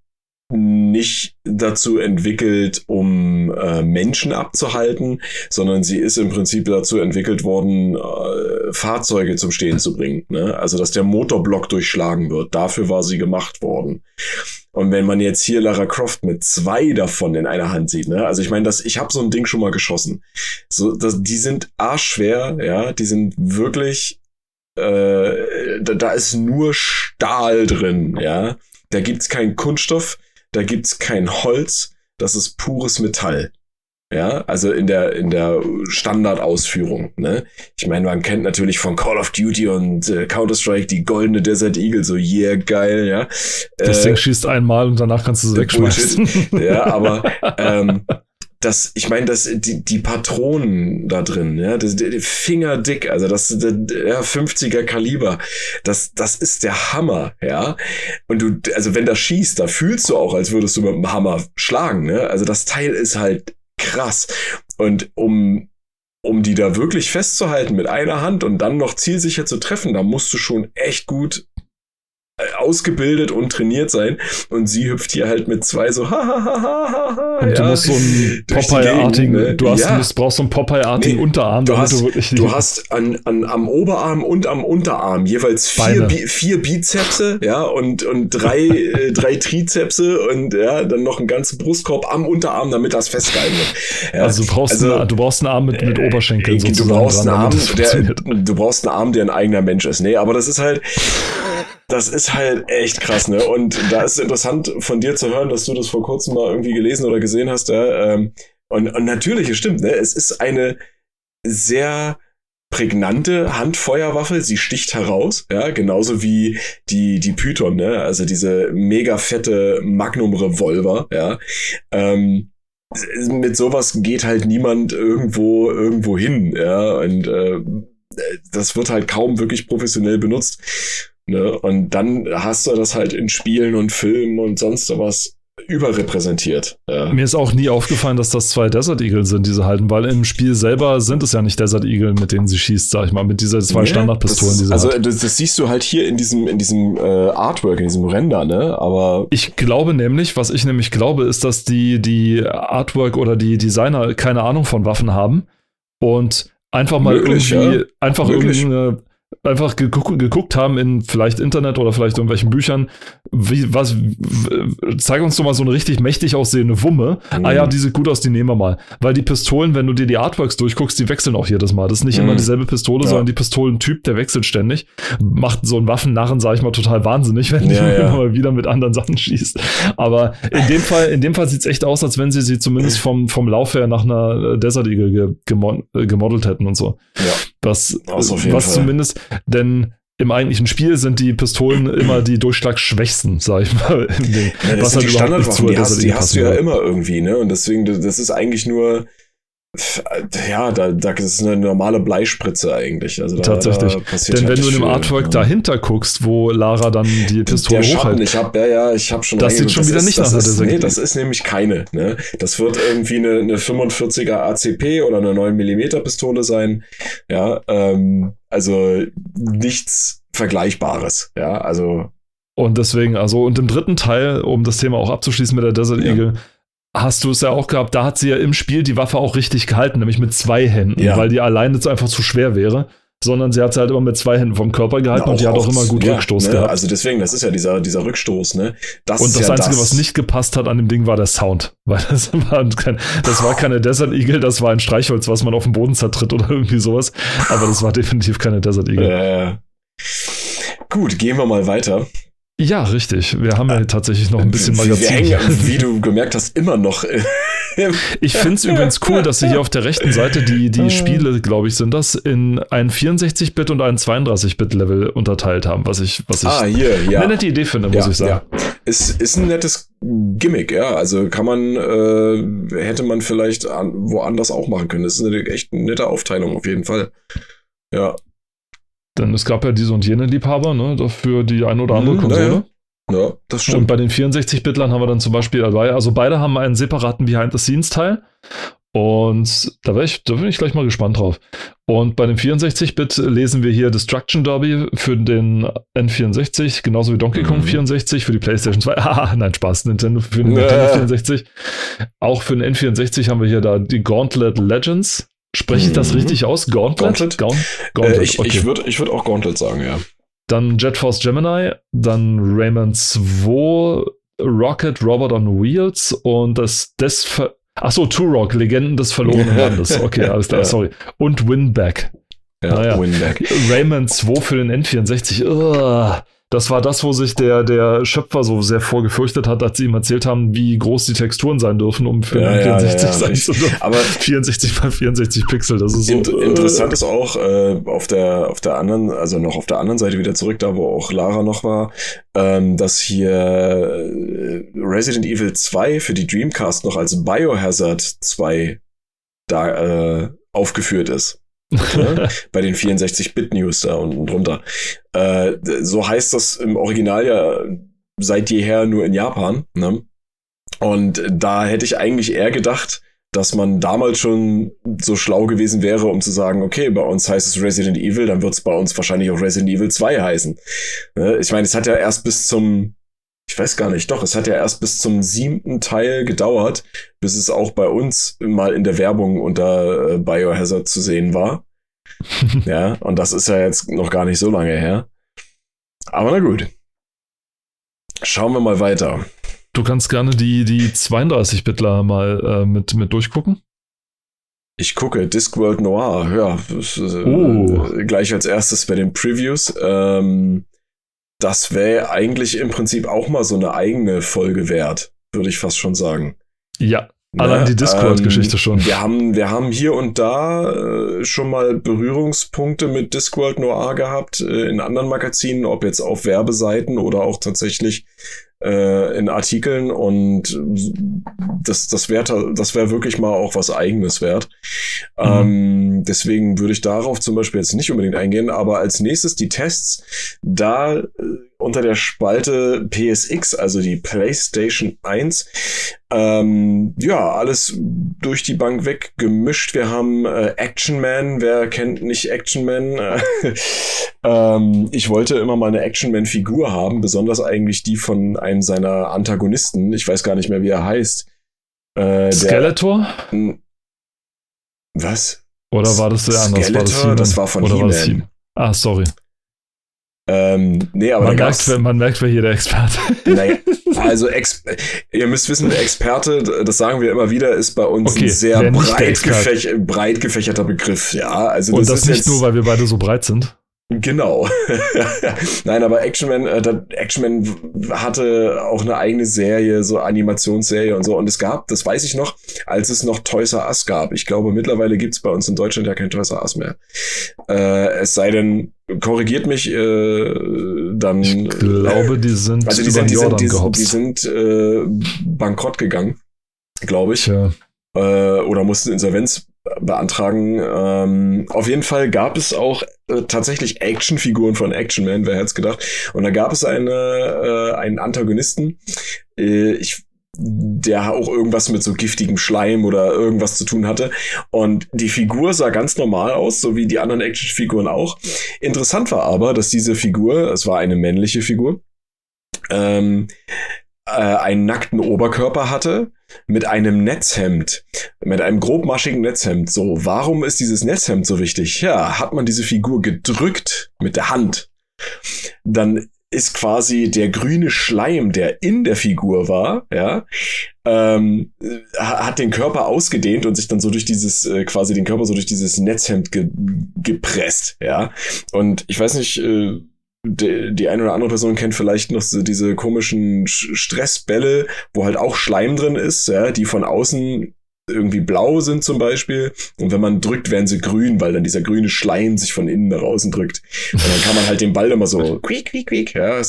nicht dazu entwickelt, um äh, Menschen abzuhalten, sondern sie ist im Prinzip dazu entwickelt worden, äh, Fahrzeuge zum Stehen zu bringen. Ne? Also dass der Motorblock durchschlagen wird. Dafür war sie gemacht worden. Und wenn man jetzt hier Lara Croft mit zwei davon in einer Hand sieht, ne, also ich meine, das, ich habe so ein Ding schon mal geschossen. So, das, die sind arschschwer, ja, die sind wirklich, äh, da, da ist nur Stahl drin, ja. Da gibt's keinen Kunststoff, da gibt's kein Holz, das ist pures Metall. Ja, also in der, in der Standardausführung, ne? Ich meine, man kennt natürlich von Call of Duty und äh, Counter-Strike die goldene Desert Eagle, so yeah, geil, ja. Das Äh, Ding schießt einmal und danach kannst du sie wegschmeißen. ja, aber [LAUGHS] ähm, das, ich meine, das, die, die Patronen da drin, ja, das, die, die Finger dick, also das, der, ja, 50er Kaliber, das, das ist der Hammer, ja. Und du, also wenn das schießt, da fühlst du auch, als würdest du mit dem Hammer schlagen, ne? Also das Teil ist halt krass. Und um, um die da wirklich festzuhalten mit einer Hand und dann noch zielsicher zu treffen, da musst du schon echt gut ausgebildet und trainiert sein und sie hüpft hier halt mit zwei so ha ha ha ha ha ha Und du ja, musst so einen Popeye-artigen, ne? du hast, ja. musst, brauchst so einen Popeye-artigen Nee, Unterarm, du hast- du wirklich Du hast an, an, am Oberarm und am Unterarm jeweils vier. Bi vier Bizepse, ja, und, und drei, äh, drei Trizepse und ja, dann noch einen ganzen Brustkorb am Unterarm, damit das festgehalten wird. Ja, also du brauchst, also, einen, du brauchst einen Arm mit, mit Oberschenkeln äh, du sozusagen. brauchst einen dran, Arm, damit das der, du brauchst einen Arm, der ein eigener Mensch ist. Nee, aber das ist halt, das ist halt echt krass, ne? Und da ist es interessant von dir zu hören, dass du das vor kurzem mal irgendwie gelesen oder gesehen hast, ja. Ähm, und, und natürlich, es stimmt, ne? Es ist eine sehr prägnante Handfeuerwaffe, sie sticht heraus, ja, genauso wie die, die Python, ne? Also diese mega fette Magnum-Revolver, ja. Ähm, mit sowas geht halt niemand irgendwo irgendwo hin, ja, und äh, das wird halt kaum wirklich professionell benutzt. Ne? Und dann hast du das halt in Spielen und Filmen und sonst was überrepräsentiert. Ja. Mir ist auch nie aufgefallen, dass das zwei Desert Eagle sind, die sie halten, weil im Spiel selber sind es ja nicht Desert Eagle, mit denen sie schießt, sag ich mal, mit dieser zwei Ja, Standardpistolen, das, die sie Also hat. das, das siehst du halt hier in diesem in diesem äh, Artwork, in diesem Render, ne? Aber Ich glaube nämlich, was ich nämlich glaube, ist, dass die, die Artwork oder die Designer keine Ahnung von Waffen haben und einfach mal Möglich, irgendwie, ja. einfach Möglich. irgendeine, einfach geguckt, geguckt haben in vielleicht Internet oder vielleicht irgendwelchen Büchern, wie, was, zeig uns doch mal so eine richtig mächtig aussehende Wumme. Mhm. Ah ja, die sieht gut aus, die nehmen wir mal. Weil die Pistolen, wenn du dir die Artworks durchguckst, die wechseln auch jedes Mal. Das ist nicht Mhm. immer dieselbe Pistole, Ja. sondern die Pistolentyp, der wechselt ständig. Macht so einen Waffennarren, sag ich mal, total wahnsinnig, wenn Ja, die ja. immer mal wieder mit anderen Sachen schießt. Aber in dem Fall, in dem Fall sieht's echt aus, als wenn sie sie zumindest vom, vom Lauf her nach einer Desert Eagle ge, äh, gemodelt hätten und so. Ja. Was, was zumindest, denn im eigentlichen Spiel sind die Pistolen [CLEARS THROAT] immer die durchschlagsschwächsten, sag ich mal. Ja, das Was sind halt die Standardwaffen, die hast, Desert die hast du ja würde. immer irgendwie, ne? Und deswegen, das ist eigentlich nur, ja, da, da das ist eine normale Bleispritze eigentlich. Also da, Tatsächlich. Da Denn halt wenn du in dem Artwork ne? dahinter guckst, wo Lara dann die Pistole der hochhält, ich habe ja, ja, ich habe schon Das sieht schon wieder ist, nicht das nach einer Nee, Eagle. das ist nämlich keine. Ne? Das wird irgendwie eine, eine 45er ACP oder eine 9 mm Pistole sein. Ja, ähm, also nichts Vergleichbares. Ja, also Und deswegen, also, und im dritten Teil, um das Thema auch abzuschließen mit der Desert Ja. Hast du es ja auch gehabt, da hat sie ja im Spiel die Waffe auch richtig gehalten, nämlich mit zwei Händen, Ja. weil die alleine jetzt einfach zu schwer wäre, sondern sie hat sie halt immer mit zwei Händen vom Körper gehalten na, und die hat auch immer gut ja, Rückstoß ne? gehabt. Also deswegen, das ist ja dieser, dieser Rückstoß, ne? Das und das ja Einzige, das. was nicht gepasst hat an dem Ding, war der Sound. Weil das [LAUGHS] war, kein, das war keine Desert Eagle, das war ein Streichholz, was man auf dem Boden zertritt oder [LAUGHS] irgendwie sowas. Aber das war definitiv keine Desert Eagle. Äh, gut, gehen wir mal weiter. Ja, richtig. Wir haben ja tatsächlich noch ein bisschen Magazin. Wir hängen, wie du gemerkt hast, immer noch. [LAUGHS] ich finde es übrigens cool, dass sie hier auf der rechten Seite die, die Spiele, glaube ich, sind das, in ein 64-Bit und ein 32-Bit-Level unterteilt haben, was ich, was ich ah, hier, ja. eine nette Idee finde, muss ja, ich sagen. Ja. Ist, ist ein nettes Gimmick, ja. Also kann man, äh, hätte man vielleicht an, woanders auch machen können. Das ist eine echt nette Aufteilung auf jeden Fall. Ja. Denn es gab ja diese und jene Liebhaber, ne, dafür die eine oder andere mhm, Konsole. Ja, ja, das stimmt. Und bei den 64-Bitlern haben wir dann zum Beispiel dabei, also beide haben einen separaten Behind-the-Scenes-Teil. Und da, ich, da bin ich gleich mal gespannt drauf. Und bei dem 64-Bit lesen wir hier Destruction Derby für den N64, genauso wie Donkey Kong mhm. 64 für die PlayStation 2. [LAUGHS] Ah, nein, Spaß, Nintendo für den Nintendo 64. Auch für den N64 haben wir hier da die Gauntlet Legends. Spreche ich das mhm. richtig aus? Gauntlet? Gauntlet? Gauntlet. Äh, ich okay. ich würde ich würd auch Gauntlet sagen, ja. Dann Jet Force Gemini, dann Rayman 2, Rocket Robot on Wheels und das Des Achso, Turok, Legenden des verlorenen [LAUGHS] Landes. Okay, alles klar, ja. sorry. Und Winback. Ja, naja. Winback. Rayman 2 für den N64. Ugh. Das war das, wo sich der, der Schöpfer so sehr vorgefürchtet hat, als sie ihm erzählt haben, wie groß die Texturen sein dürfen, um für ja, 64 ja, ja, sein zu dürfen. Aber 64 mal 64 Pixel, das ist so. Int interessant ist auch äh, auf der auf der anderen, also noch auf der anderen Seite wieder zurück, da wo auch Lara noch war, ähm, dass hier äh, Resident Evil 2 für die Dreamcast noch als Biohazard 2 da äh, aufgeführt ist ne? [LAUGHS] bei den 64-Bit-News da unten drunter. Äh, so heißt das im Original ja seit jeher nur in Japan. Ne? Und da hätte ich eigentlich eher gedacht, dass man damals schon so schlau gewesen wäre, um zu sagen, okay, bei uns heißt es Resident Evil, dann wird es bei uns wahrscheinlich auch Resident Evil 2 heißen. Ne? Ich meine, es hat ja erst bis zum, ich weiß gar nicht, doch, es hat ja erst bis zum siebten Teil gedauert, bis es auch bei uns mal in der Werbung unter äh, Biohazard zu sehen war. [LAUGHS] ja, und das ist ja jetzt noch gar nicht so lange her. Aber na gut. Schauen wir mal weiter. Du kannst gerne die, die 32-Bitler mal äh, mit, mit durchgucken. Ich gucke Discworld Noir, ja, oh. äh, gleich als erstes bei den Previews. Ähm, das wäre eigentlich im Prinzip auch mal so eine eigene Folge wert, würde ich fast schon sagen. Ja, Allein die Discord-Geschichte ähm, schon. Wir haben, wir haben hier und da äh, schon mal Berührungspunkte mit Discworld Noir gehabt, äh, in anderen Magazinen, ob jetzt auf Werbeseiten oder auch tatsächlich äh, in Artikeln und das, das wäre das wär wirklich mal auch was eigenes wert. Mhm. Ähm, deswegen würde ich darauf zum Beispiel jetzt nicht unbedingt eingehen, aber als nächstes die Tests, da äh, unter der Spalte PSX, also die PlayStation 1, ähm, ja, alles durch die Bank weg gemischt. Wir haben äh, Action Man, wer kennt nicht Action Man? [LAUGHS] ähm, ich wollte immer mal eine Action Man-Figur haben, besonders eigentlich die von einem seiner Antagonisten. Ich weiß gar nicht mehr, wie er heißt. Äh, Skeletor? Der, was? Oder war das der andere? Skeletor, das war von He-Man. Ah, sorry. Ähm, nee, aber man, merkt, wer, man merkt, wer hier der Experte naja, [LAUGHS] also Ex ihr müsst wissen, der Experte, das sagen wir immer wieder, ist bei uns okay, ein sehr breit, gefäch breit gefächerter Begriff. Ja, also Und das, das nicht nur, weil wir beide so breit sind. Genau. [LAUGHS] Nein, aber Action Man, äh, Action Man hatte auch eine eigene Serie, so Animationsserie und so. Und es gab, das weiß ich noch, als es noch Toys R Us gab. Ich glaube, mittlerweile gibt's bei uns in Deutschland ja kein Toys R Us mehr. Äh, es sei denn, korrigiert mich, äh, dann. Ich glaube, die sind also die sind, die sind, die, die sind äh, bankrott gegangen, glaube ich. Ja. Äh, oder mussten Insolvenz beantragen. Ähm, auf jeden Fall gab es auch äh, tatsächlich Actionfiguren von Action Man, wer hätte es gedacht. Und da gab es eine, äh, einen Antagonisten, äh, ich, der auch irgendwas mit so giftigem Schleim oder irgendwas zu tun hatte. Und die Figur sah ganz normal aus, so wie die anderen Actionfiguren auch. Interessant war aber, dass diese Figur, es war eine männliche Figur, ähm, äh, einen nackten Oberkörper hatte mit einem Netzhemd, mit einem grobmaschigen Netzhemd. So, warum ist dieses Netzhemd so wichtig? Ja, hat man diese Figur gedrückt mit der Hand, dann ist quasi der grüne Schleim, der in der Figur war, ja, ähm, hat den Körper ausgedehnt und sich dann so durch dieses, äh, quasi den Körper so durch dieses Netzhemd ge gepresst, ja. Und ich weiß nicht, äh, die, die eine oder andere Person kennt vielleicht noch so diese komischen Stressbälle, wo halt auch Schleim drin ist, ja, die von außen irgendwie blau sind zum Beispiel. Und wenn man drückt, werden sie grün, weil dann dieser grüne Schleim sich von innen nach außen drückt. Und dann kann man halt den Ball immer so [LAUGHS] quiek, quiek, quiek, ja, äh,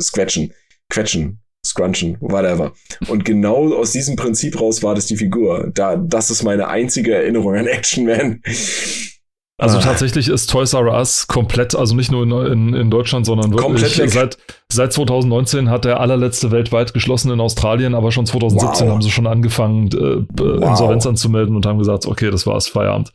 squetschen, quetschen, scrunchen, whatever. Und genau aus diesem Prinzip raus war das die Figur. Da, das ist meine einzige Erinnerung an Action Man. Also ah. tatsächlich ist Toys R Us komplett, also nicht nur in, in, in Deutschland, sondern wirklich seit, seit 2019 hat der allerletzte weltweit geschlossen in Australien, aber schon 2017 wow. haben sie schon angefangen, äh, wow. Insolvenz anzumelden und haben gesagt, okay, das war's, Feierabend.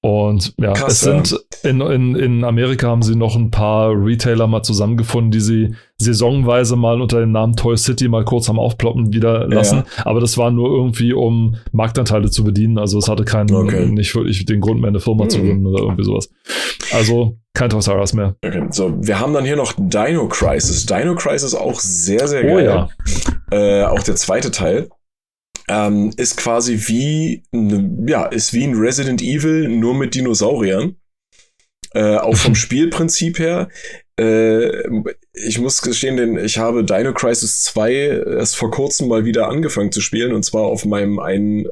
Und ja, Krass, es sind in, in, in Amerika haben sie noch ein paar Retailer mal zusammengefunden, die sie saisonweise mal unter dem Namen Toy City mal kurz am Aufploppen wieder lassen. Ja. Aber das war nur irgendwie, um Marktanteile zu bedienen. Also es hatte keinen, okay. nicht wirklich den Grund mehr, eine Firma mhm. zu gründen oder irgendwie sowas. Also kein Toys R Us mehr. Okay. So, wir haben dann hier noch Dino Crisis. Dino Crisis auch sehr, sehr oh geil. Oh ja. Äh, auch der zweite Teil ähm, ist quasi wie, ja, ist wie ein Resident Evil, nur mit Dinosauriern. Äh, auch vom [LAUGHS] Spielprinzip her. Äh, ich muss gestehen, denn ich habe Dino Crisis 2 erst vor kurzem mal wieder angefangen zu spielen und zwar auf meinem einen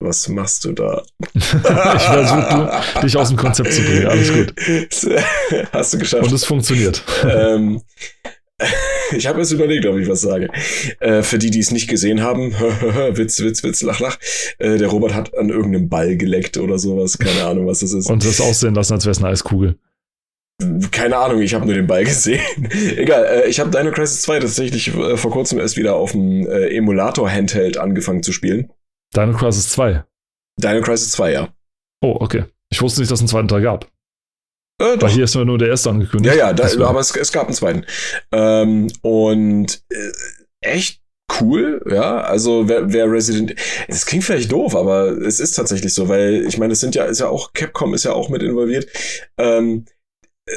was machst du da? [LAUGHS] ich versuche, dich aus dem Konzept zu bringen. Alles gut. [LAUGHS] Hast du geschafft. Und es funktioniert. Ähm, ich habe jetzt überlegt, ob ich was sage. Äh, für die, die es nicht gesehen haben, [LAUGHS] Witz, Witz, Witz, lach, lach. Äh, der Robert hat an irgendeinem Ball geleckt oder sowas. Keine Ahnung, was das ist. Und das aussehen lassen, als wäre es eine Eiskugel. Keine Ahnung, ich habe nur den Ball gesehen. [LAUGHS] Egal, äh, ich habe Dino Crisis 2 tatsächlich äh, vor kurzem erst wieder auf dem äh, Emulator-Handheld angefangen zu spielen. Dino Crisis 2? Dino Crisis 2, ja. Oh, okay. Ich wusste nicht, dass es einen zweiten Teil gab. Äh, Weil hier ist nur der erste angekündigt. Ja, ja, da, aber es, es, gab einen zweiten. Ähm, und äh, echt cool, ja. Also wer, wer Resident, es klingt vielleicht doof, aber es ist tatsächlich so, weil ich meine, es sind ja, ist ja auch Capcom ist ja auch mit involviert. Ähm, äh,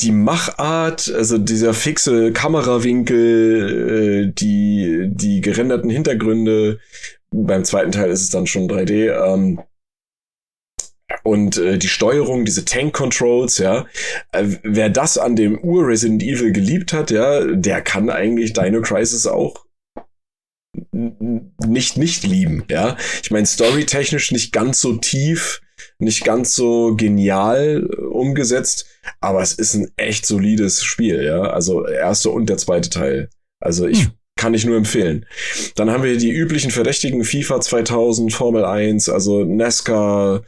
die Machart, also dieser fixe Kamerawinkel, äh, die die gerenderten Hintergründe. Beim zweiten Teil ist es dann schon 3D. Ähm, und äh, die Steuerung, diese Tank-Controls, ja, äh, wer das an dem Ur-Resident Evil geliebt hat, ja, der kann eigentlich Dino Crisis auch nicht nicht lieben, ja. Ich meine, storytechnisch nicht ganz so tief, nicht ganz so genial äh, umgesetzt, aber es ist ein echt solides Spiel, ja. Also erste und der zweite Teil. Also ich hm kann ich nur empfehlen. Dann haben wir die üblichen Verdächtigen FIFA 2000, Formel 1, also NASCAR.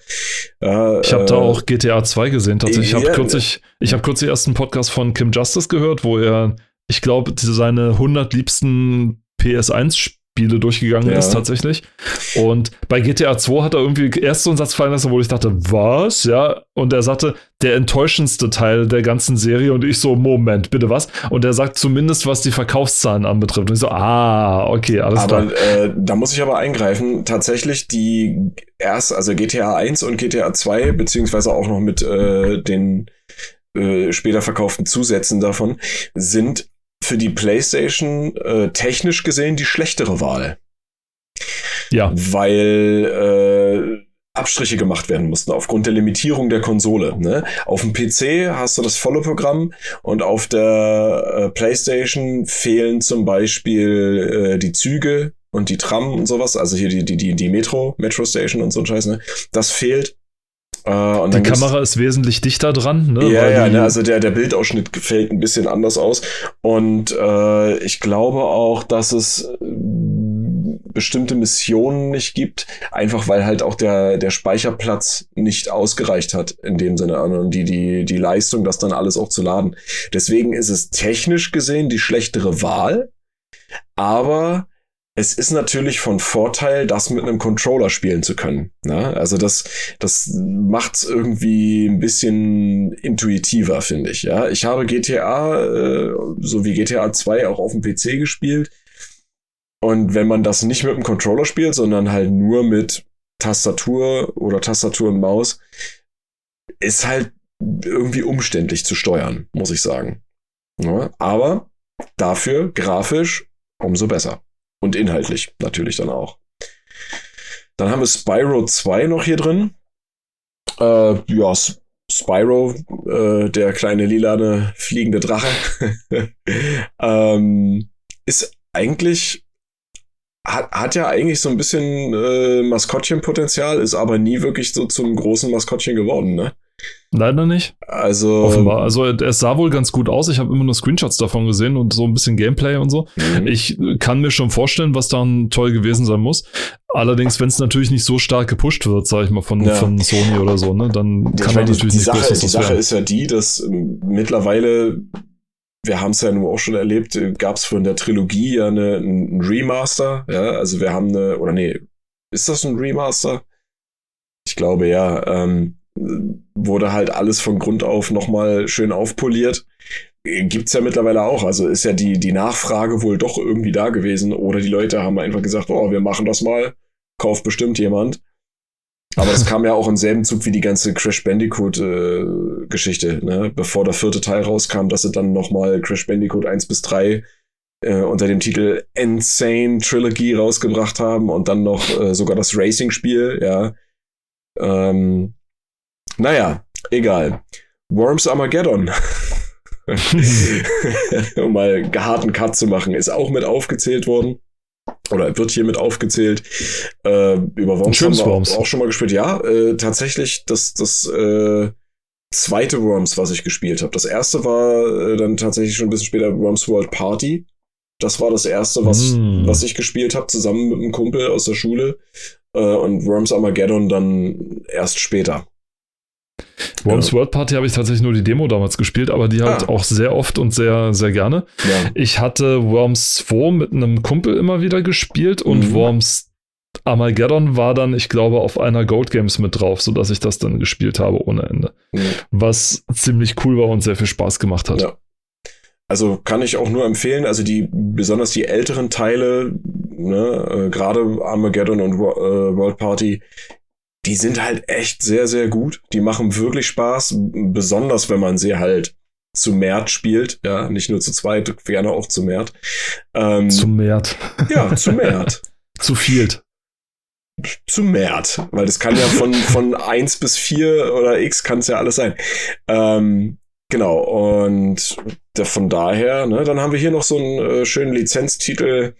Äh, ich habe da auch GTA 2 gesehen. Tatsächlich, ich habe kürzlich, ich habe kürzlich erst einen Podcast von Kim Justice gehört, wo er, ich glaube, seine 100 liebsten PS1 Spiele durchgegangen ja. ist tatsächlich. Und bei GTA 2 hat er irgendwie erst so einen Satz fallen lassen, wo ich dachte, was? Ja. Und er sagte, der enttäuschendste Teil der ganzen Serie. Und ich so, Moment, bitte was? Und er sagt zumindest, was die Verkaufszahlen anbetrifft. Und ich so, ah, okay, alles aber, klar. Äh, da muss ich aber eingreifen. Tatsächlich die erst, also GTA 1 und GTA 2, beziehungsweise auch noch mit äh, den äh, später verkauften Zusätzen davon, sind für die PlayStation äh, technisch gesehen die schlechtere Wahl. Ja. Weil äh, Abstriche gemacht werden mussten aufgrund der Limitierung der Konsole. Ne? Auf dem PC hast du das volle Programm und auf der äh, PlayStation fehlen zum Beispiel äh, die Züge und die Tram und sowas, also hier die, die, die, die Metro, Metro Station und so ein Scheiß, ne? Das fehlt. Uh, die Kamera ist wesentlich dichter dran. Ne? Ja, ja, ne, also der, der Bildausschnitt fällt ein bisschen anders aus. Und äh, ich glaube auch, dass es äh, bestimmte Missionen nicht gibt, einfach weil halt auch der, der Speicherplatz nicht ausgereicht hat in dem Sinne und die, die, die Leistung, das dann alles auch zu laden. Deswegen ist es technisch gesehen die schlechtere Wahl, aber es ist natürlich von Vorteil, das mit einem Controller spielen zu können. Ne? Also das, das macht es irgendwie ein bisschen intuitiver, finde ich. Ja, ich habe GTA, äh, so wie GTA 2 auch auf dem PC gespielt. Und wenn man das nicht mit einem Controller spielt, sondern halt nur mit Tastatur oder Tastatur und Maus, ist halt irgendwie umständlich zu steuern, muss ich sagen. Ja, aber dafür grafisch umso besser. Und inhaltlich natürlich dann auch. Dann haben wir Spyro 2 noch hier drin. Äh, ja, Spyro, äh, der kleine lilane fliegende Drache, [LAUGHS] ähm, ist eigentlich hat, hat ja eigentlich so ein bisschen äh, Maskottchenpotenzial, ist aber nie wirklich so zum großen Maskottchen geworden, ne? Leider nicht. Also. Offenbar. Also, es sah wohl ganz gut aus. Ich habe immer nur Screenshots davon gesehen und so ein bisschen Gameplay und so. Mhm. Ich kann mir schon vorstellen, was dann toll gewesen sein muss. Allerdings, wenn es natürlich nicht so stark gepusht wird, sage ich mal, von, ja. von Sony oder so, ne, dann kann man natürlich die nicht Sache, groß, Die Sache ist ja die, dass ähm, mittlerweile wir haben es ja nun auch schon erlebt, äh, gab es von der Trilogie ja eine, ein Remaster, ja, also wir haben eine, oder nee, ist das ein Remaster? Ich glaube ja. Ähm, wurde halt alles von Grund auf nochmal schön aufpoliert. Gibt's ja mittlerweile auch. Also ist ja die, die Nachfrage wohl doch irgendwie da gewesen. Oder die Leute haben einfach gesagt, oh, wir machen das mal. Kauft bestimmt jemand. Aber das kam ja auch im selben Zug wie die ganze Crash Bandicoot-Geschichte, äh, ne? Bevor der vierte Teil rauskam, dass sie dann nochmal Crash Bandicoot 1 bis 3 äh, unter dem Titel Insane Trilogy rausgebracht haben und dann noch äh, sogar das Racing-Spiel, ja. Ähm, naja, egal. Worms Armageddon. [LAUGHS] um mal harten Cut zu machen, ist auch mit aufgezählt worden. Oder wird hier mit aufgezählt. Äh, über Worms haben wir Worms. auch schon mal gespielt. Ja, äh, tatsächlich das, das äh, zweite Worms, was ich gespielt habe. Das erste war äh, dann tatsächlich schon ein bisschen später Worms World Party. Das war das erste, was, mm. was ich gespielt habe, zusammen mit einem Kumpel aus der Schule. Äh, und Worms Armageddon dann erst später. Worms ja. World Party habe ich tatsächlich nur die Demo damals gespielt, aber die halt ah. auch sehr oft und sehr, sehr gerne. Ja. Ich hatte Worms 2 mit einem Kumpel immer wieder gespielt und mhm. Worms Armageddon war dann, ich glaube, auf einer Gold Games mit drauf, sodass ich das dann gespielt habe ohne Ende. Mhm. Was ziemlich cool war und sehr viel Spaß gemacht hat. Ja. Also kann ich auch nur empfehlen, also die, besonders die älteren Teile, ne, äh, gerade Armageddon und äh, World Party, die sind halt echt sehr, sehr gut. Die machen wirklich Spaß, besonders wenn man sie halt zu Mert spielt, ja, nicht nur zu zweit, gerne auch zu Mert. Ähm, zu Mert. Ja, zu Mert. [LAUGHS] zu viel. Zu Mert, weil das kann ja von, von eins bis vier oder x kann es ja alles sein. Ähm, genau, und der, von daher, ne, dann haben wir hier noch so einen äh, schönen Lizenztitel,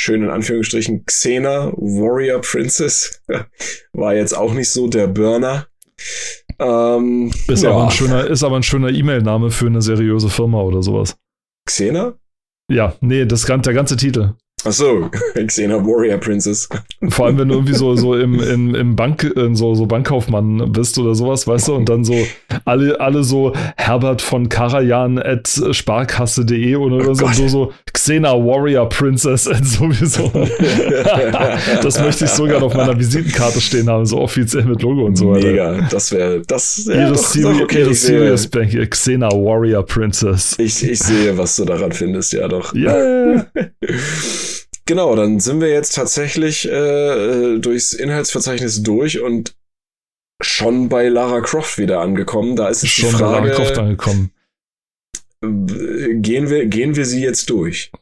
schön in Anführungsstrichen Xena Warrior Princess. [LAUGHS] War jetzt auch nicht so der Burner. Ähm, ist, ja. aber ein schöner, ist aber ein schöner E-Mail-Name für eine seriöse Firma oder sowas. Xena? Ja, nee, das, der ganze Titel. Ach so, [LAUGHS] Xena Warrior Princess. Vor allem, wenn du irgendwie so, so im, im, im Bank, in so, so Bankkaufmann bist oder sowas, weißt du, und dann so alle, alle so Herbert von Karajan at sparkasse.de oder, oh so, so, so Xena Warrior Princess at sowieso. [LAUGHS] das möchte ich sogar auf meiner Visitenkarte stehen haben, so offiziell mit Logo und so weiter. Mega, das wäre, das ja, doch, Siri, doch, okay, ihre Serious Bank, Xena Warrior Princess. Ich, ich sehe, was du daran findest, ja doch. Ja. Yeah. [LAUGHS] Genau, dann sind wir jetzt tatsächlich äh, durchs Inhaltsverzeichnis durch und schon bei Lara Croft wieder angekommen. Da ist es schon die Frage, bei Lara Croft angekommen. Gehen wir, gehen wir sie jetzt durch?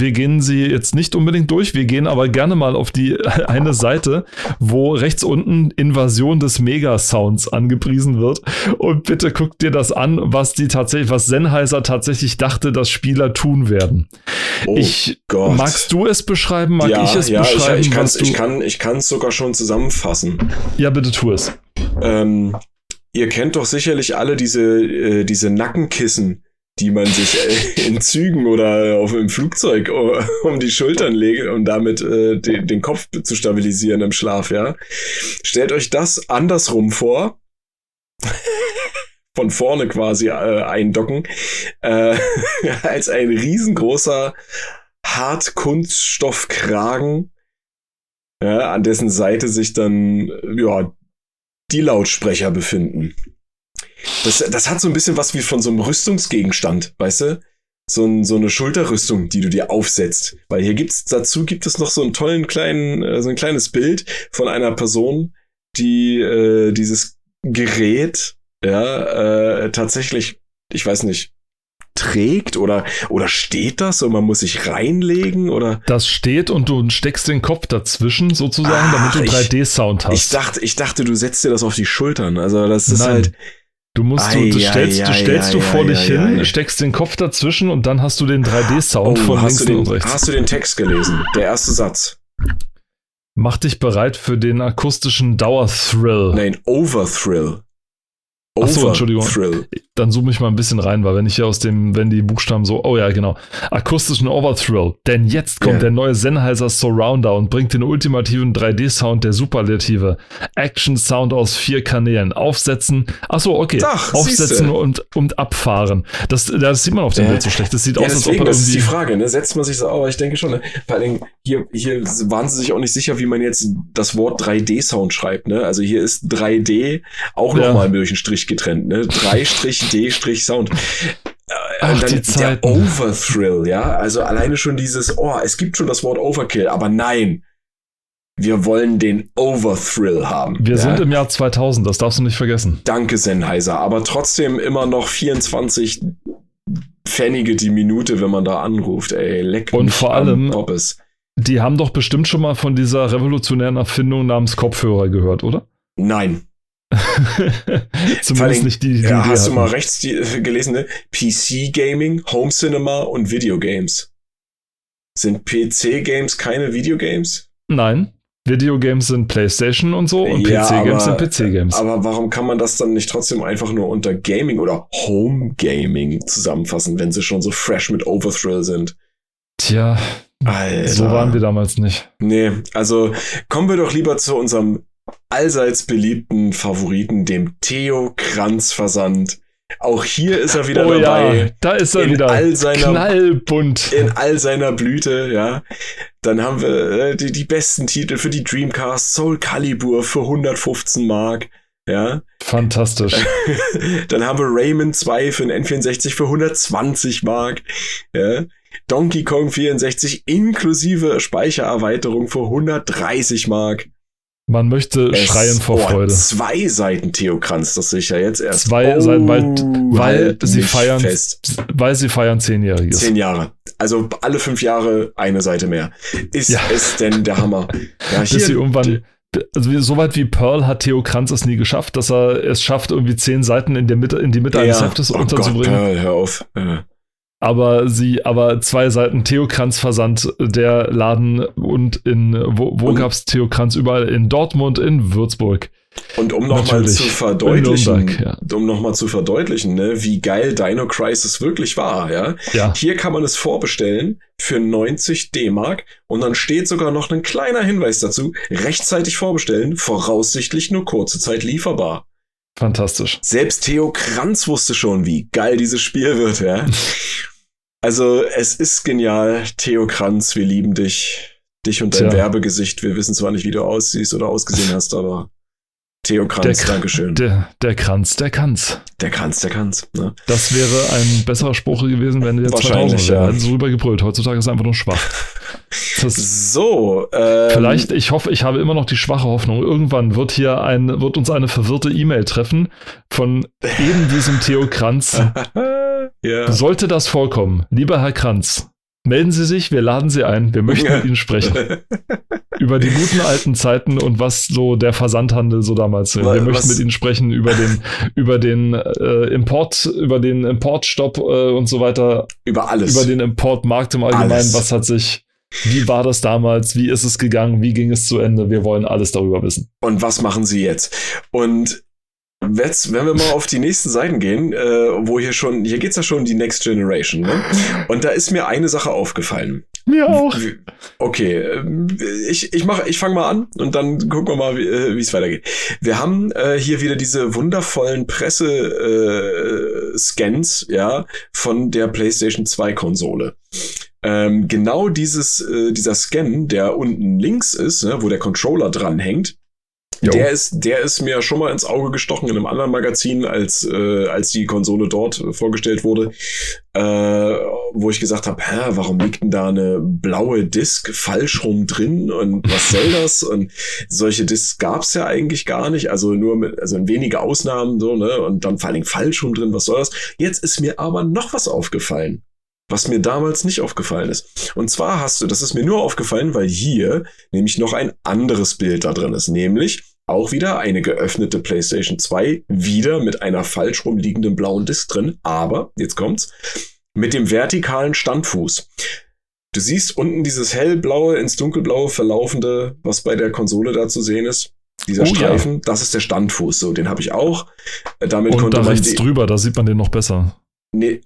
Wir gehen sie jetzt nicht unbedingt durch, wir gehen aber gerne mal auf die [LAUGHS] eine Seite, wo rechts unten Invasion des Mega-Sounds angepriesen wird. Und bitte guck dir das an, was die tatsächlich, was Sennheiser tatsächlich dachte, dass Spieler tun werden. Oh ich, Gott. magst du es beschreiben? Mag ja, ich es ja, beschreiben? Ich, ich, kann's, ich kann es ich kann's sogar schon zusammenfassen. Ja, bitte tu es. Ähm, ihr kennt doch sicherlich alle diese, äh, diese Nackenkissen die man sich äh, in Zügen oder auf dem Flugzeug um die Schultern legt, um damit äh, den, den Kopf zu stabilisieren im Schlaf, ja. Stellt euch das andersrum vor. [LAUGHS] von vorne quasi äh, eindocken, äh, [LAUGHS] als ein riesengroßer Hartkunststoffkragen, ja, an dessen Seite sich dann ja die Lautsprecher befinden. Das, das hat so ein bisschen was wie von so einem Rüstungsgegenstand, weißt du? So, ein, so eine Schulterrüstung, die du dir aufsetzt. Weil hier gibt's, dazu gibt es noch so einen tollen kleinen, äh, so ein kleines Bild von einer Person, die äh, dieses Gerät, ja, äh, tatsächlich, ich weiß nicht, trägt oder oder steht das und man muss sich reinlegen oder das steht und du steckst den Kopf dazwischen sozusagen, Ach, damit du 3D Sound hast. Ich dachte, ich dachte, du setzt dir das auf die Schultern. Also das ist Nein. halt Du musst, Ei, du, ei, stellst, ei, du stellst du vor dich hin, steckst den Kopf dazwischen und dann hast du den 3D-Sound von Oh, hast, links du und den, rechts. hast du den Text gelesen? Der erste Satz. Mach dich bereit für den akustischen Dauerthrill. Nein, Overthrill. Ach so, Entschuldigung. Overthrill. Dann zoome ich mal ein bisschen rein, weil wenn ich hier aus dem, wenn die Buchstaben so, oh ja, genau, akustischen Overthrill. Denn jetzt kommt Ja. der neue Sennheiser Surrounder und bringt den ultimativen 3D-Sound der Superlative. Action-Sound aus vier Kanälen. Aufsetzen, ach so, okay. Ach, Aufsetzen und, und abfahren. Das, das sieht man auf dem Ja. Bild so schlecht. Das sieht Ja, aus, als ob deswegen, er das ist die irgendwie. Frage, ne? Setzt man sich so, aber ich denke schon, ne? Vor allem, hier, hier waren sie sich auch nicht sicher, wie man jetzt das Wort 3D-Sound schreibt, ne? Also hier ist 3D auch Ja. nochmal durch einen Strich getrennt, ne? 3-D-Sound. [LAUGHS] Ach, Und dann die der. Overthrill, ja? Also alleine schon dieses, oh, es gibt schon das Wort Overkill, aber nein. Wir wollen den Overthrill haben. Wir ja? sind im Jahr 2000, das darfst du nicht vergessen. Danke, Sennheiser, aber trotzdem immer noch 24 Pfennige die Minute, wenn man da anruft, ey. Leck Und vor allem- Poppes. Die haben doch bestimmt schon mal von dieser revolutionären Erfindung namens Kopfhörer gehört, oder? Nein. [LAUGHS] Zumindest allem, nicht die, die Ja, hast du mal hatten. rechts die, äh, gelesen, ne? PC-Gaming, Home Cinema und Videogames. Sind PC-Games keine Videogames? Nein. Videogames sind PlayStation und so und Ja, PC-Games sind aber- PC-Games. Aber warum kann man das dann nicht trotzdem einfach nur unter Gaming oder Home Gaming zusammenfassen, wenn sie schon so fresh mit Overthrill sind? Tja, Alter. so waren wir damals nicht. Nee, also kommen wir doch lieber zu unserem allseits beliebten Favoriten, dem Theo Kranz Versand. Auch hier ist er wieder oh dabei. ja, da ist er in wieder. all seiner- Knallbunt. In all seiner Blüte, ja. Dann haben wir äh, die, die besten Titel für die Dreamcast, Soul Calibur für 115 Mark, ja. Fantastisch. [LAUGHS] Dann haben wir Rayman 2 für den N64 für 120 Mark, ja. Donkey Kong 64 inklusive Speichererweiterung für 130 Mark. Man möchte Es- schreien vor oh, Freude. Zwei Seiten Theo Kranz, das sehe ich ja jetzt erst. Zwei Seiten, weil- weil halt sie feiern- Fest. Weil sie feiern Zehnjähriges. Zehn Jahre. Also alle fünf Jahre eine Seite mehr. Ist Ja. es denn der Hammer? Ja, Bis sie irgendwann. Also wie, so weit wie Pearl hat Theo Kranz es nie geschafft, dass er es schafft, irgendwie zehn Seiten in, der Mitte, in die Mitte eines ja. Heftes oh Gott, unterzubringen. Pearl, hör auf. Ja. Aber sie, aber zwei Seiten Theo Kranz Versand, der Laden und in, wo, wo Und- gab's Theo Kranz überall? In Dortmund, in Würzburg. Und um nochmal zu verdeutlichen, Nürnberg, um nochmal zu verdeutlichen, ne, wie geil Dino Crisis wirklich war, ja. Ja, Hier kann man es vorbestellen für 90 D-Mark und dann steht sogar noch ein kleiner Hinweis dazu, rechtzeitig vorbestellen, voraussichtlich nur kurze Zeit lieferbar. fantastisch. Selbst Theo Kranz wusste schon, wie geil dieses Spiel wird, ja. [LAUGHS] Also, es ist genial. Theo Kranz, wir lieben dich. Dich und dein Tja. Werbegesicht. Wir wissen zwar nicht, wie du aussiehst oder ausgesehen hast, aber Theo Kranz, Der- Dankeschön. Der, der Kranz, der kann's. Der kann's, der kann's. Ne? Das wäre ein besserer Spruch gewesen, wenn wir Wahrscheinlich, 2000 wären. ja. Hätten sie rüber gebrüllt. Heutzutage ist er einfach nur schwach. [LAUGHS] So, ähm, Vielleicht, ich hoffe, ich habe immer noch die schwache Hoffnung. Irgendwann wird hier ein, wird uns eine verwirrte E-Mail treffen von eben diesem Theo Kranz. [LAUGHS] ja. Sollte das vorkommen, lieber Herr Kranz, melden Sie sich, wir laden Sie ein, wir möchten mit Ihnen sprechen. [LAUGHS] über die guten alten Zeiten und was so der Versandhandel so damals. Wir Wa- möchten was- mit Ihnen sprechen über den, über den äh, Import, über den Importstopp äh, und so weiter, Über alles. über den Importmarkt im Allgemeinen. Alles. Was hat sich, wie war das damals, wie ist es gegangen, wie ging es zu Ende? Wir wollen alles darüber wissen. und was machen sie jetzt? Und jetzt, wenn wir mal auf die nächsten Seiten gehen, äh, wo hier schon, hier geht's ja schon um die Next Generation, ne? Und da ist mir eine Sache aufgefallen. Mir auch. Okay, ähm, ich, ich mach, ich fange mal an und dann gucken wir mal, wie äh, wie es weitergeht. Wir haben äh, hier wieder diese wundervollen Presse-Scans, äh, ja, von der PlayStation 2 Konsole. Ähm, genau dieses, äh, dieser Scan, der unten links ist, ne, wo der Controller dran hängt, Jo. der ist, der ist mir schon mal ins Auge gestochen in einem anderen Magazin, als, äh, als die Konsole dort äh, vorgestellt wurde, äh, wo ich gesagt habe, hä, warum liegt denn da eine blaue Disk falsch rum drin und was soll [LAUGHS] das? Und solche Disks gab's ja eigentlich gar nicht, also nur mit, also in wenige Ausnahmen so, ne? Und dann vor allen Dingen falsch rum drin, was soll das? Jetzt ist mir aber noch was aufgefallen. Was mir damals nicht aufgefallen ist. Und zwar hast du, das ist mir nur aufgefallen, weil hier nämlich noch ein anderes Bild da drin ist, nämlich auch wieder eine geöffnete PlayStation 2, wieder mit einer falsch rumliegenden blauen Disk drin, aber, jetzt kommt's, mit dem vertikalen Standfuß. Du siehst unten dieses hellblaue ins dunkelblaue verlaufende, was bei der Konsole da zu sehen ist. Dieser oh, Streifen, ja. das ist der Standfuß. So, den habe ich auch. Äh, damit Und da rechts drüber, da sieht man den noch besser. Nee,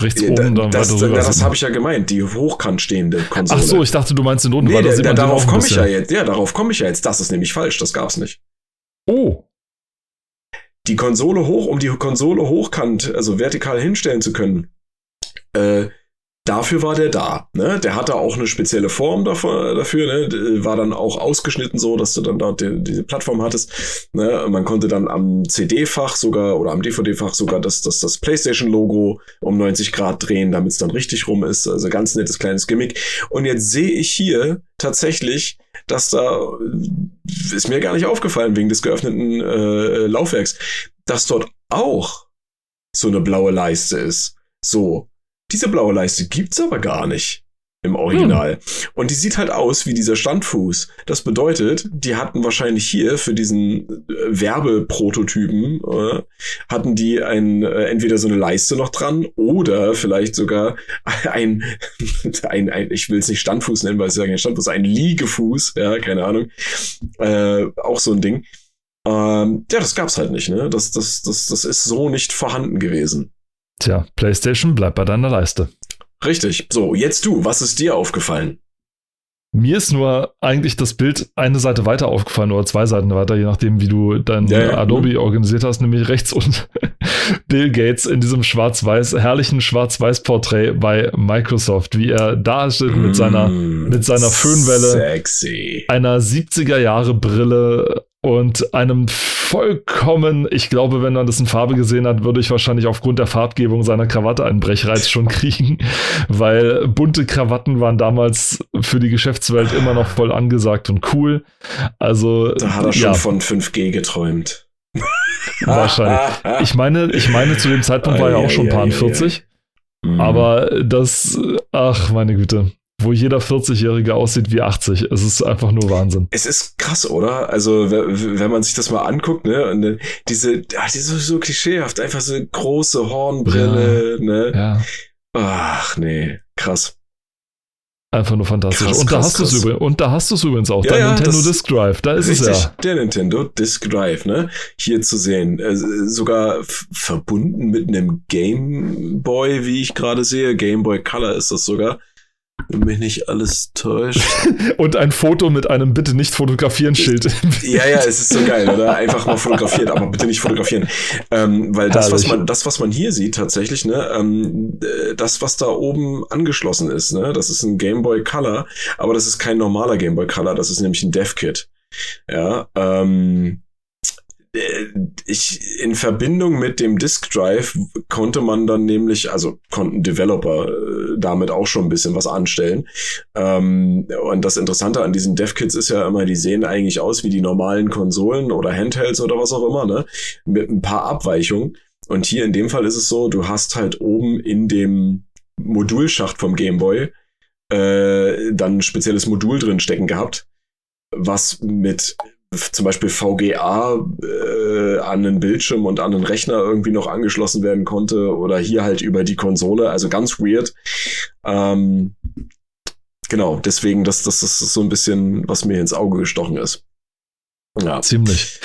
Rechts oben, dann das, weiter rüber. Das, das habe ich ja gemeint, die hochkant stehende Konsole. Ach so, ich dachte, du meinst den unten, nee, weil da sieht man darauf komme ich ja jetzt. Ja, darauf komme ich ja jetzt. Das ist nämlich falsch, das gab's nicht. Oh. Die Konsole hoch, um die Konsole hochkant, also vertikal hinstellen zu können, äh, dafür war der da. Ne? Der hatte auch eine spezielle Form dafür, dafür ne? war dann auch ausgeschnitten so, dass du dann dort die, diese Plattform hattest. Ne? Man konnte dann am CD-Fach sogar oder am DVD-Fach sogar das, das, das PlayStation-Logo um 90 Grad drehen, damit es dann richtig rum ist. Also ganz nettes kleines Gimmick. Und jetzt sehe ich hier tatsächlich, dass da ist mir gar nicht aufgefallen wegen des geöffneten äh, Laufwerks, dass dort auch so eine blaue Leiste ist. So, diese blaue Leiste gibt's aber gar nicht im Original. Hm. Und die sieht halt aus wie dieser Standfuß. Das bedeutet, die hatten wahrscheinlich hier für diesen äh, Werbeprototypen, äh, hatten die ein, äh, entweder so eine Leiste noch dran oder vielleicht sogar [LAUGHS] ein, [LAUGHS] ein, ein ich will es nicht Standfuß nennen, weil es ja kein Standfuß, ein Liegefuß, ja, keine Ahnung. Äh, auch so ein Ding. Ähm, ja, das gab's halt nicht, ne? Das, das, das, das ist so nicht vorhanden gewesen. Tja, PlayStation bleibt bei deiner Leiste. Richtig. So, jetzt du, was ist dir aufgefallen? Mir ist nur eigentlich das Bild eine Seite weiter aufgefallen oder zwei Seiten weiter, je nachdem, wie du dein ja, ja. Adobe mhm. organisiert hast, nämlich rechts und [LAUGHS] Bill Gates in diesem schwarz-weiß, herrlichen schwarz-weiß-Porträt bei Microsoft, wie er da steht mit seiner, mm, mit seiner Föhnwelle, sexy. einer 70er Jahre Brille und einem vollkommen, ich glaube, wenn man das in Farbe gesehen hat, würde ich wahrscheinlich aufgrund der Farbgebung seiner Krawatte einen Brechreiz schon [LAUGHS] kriegen, weil bunte Krawatten waren damals für die Geschäftswelt immer noch voll angesagt und cool. Also da hat er schon ja. von 5G geträumt. [LAUGHS] Wahrscheinlich. Ich meine, ich meine, zu dem Zeitpunkt war er auch schon paar 40. Mhm. Aber das, ach meine Güte wo jeder 40-Jährige aussieht wie 80. Es ist einfach nur Wahnsinn. Es ist krass, oder? Also, wenn man sich das mal anguckt, ne, und diese, ach, die ist so, klischeehaft, einfach so große Hornbrille, ja, ne? Ja. Ach, nee, krass. Einfach nur fantastisch. Krass, und, da hast krass. übrigens, und da hast du es übrigens auch, ja, dein ja, Nintendo Disk Drive, da ist richtig, es ja. Der Nintendo Disk Drive, ne? Hier zu sehen. Äh, sogar verbunden mit einem Game Boy, wie ich gerade sehe. Game Boy Color ist das sogar. Wenn mich nicht alles täuscht. [LAUGHS] Und ein Foto mit einem Bitte nicht fotografieren Schild. ja, ja, es ist so geil, oder? Einfach mal fotografieren, aber bitte nicht fotografieren. Ähm, weil das, was man, das, was man hier sieht, tatsächlich, ne, ähm, äh, das, was da oben angeschlossen ist, ne, das ist ein Game Boy Color, aber das ist kein normaler Game Boy Color, das ist nämlich ein Dev Kit. Ja, ähm, äh, ich, in Verbindung mit dem Disk Drive konnte man dann nämlich, also konnten Developer äh, damit auch schon ein bisschen was anstellen. Ähm, und das Interessante an diesen Dev-Kits ist ja immer, die sehen eigentlich aus wie die normalen Konsolen oder Handhelds oder was auch immer, ne? Mit ein paar Abweichungen. Und hier in dem Fall ist es so, du hast halt oben in dem Modulschacht vom Gameboy äh, dann ein spezielles Modul drin stecken gehabt, was mit zum Beispiel VGA äh, an den Bildschirm und an den Rechner irgendwie noch angeschlossen werden konnte oder hier halt über die Konsole, also ganz weird. Ähm, genau, deswegen, das, das ist so ein bisschen, was mir ins Auge gestochen ist. Ja. Ziemlich.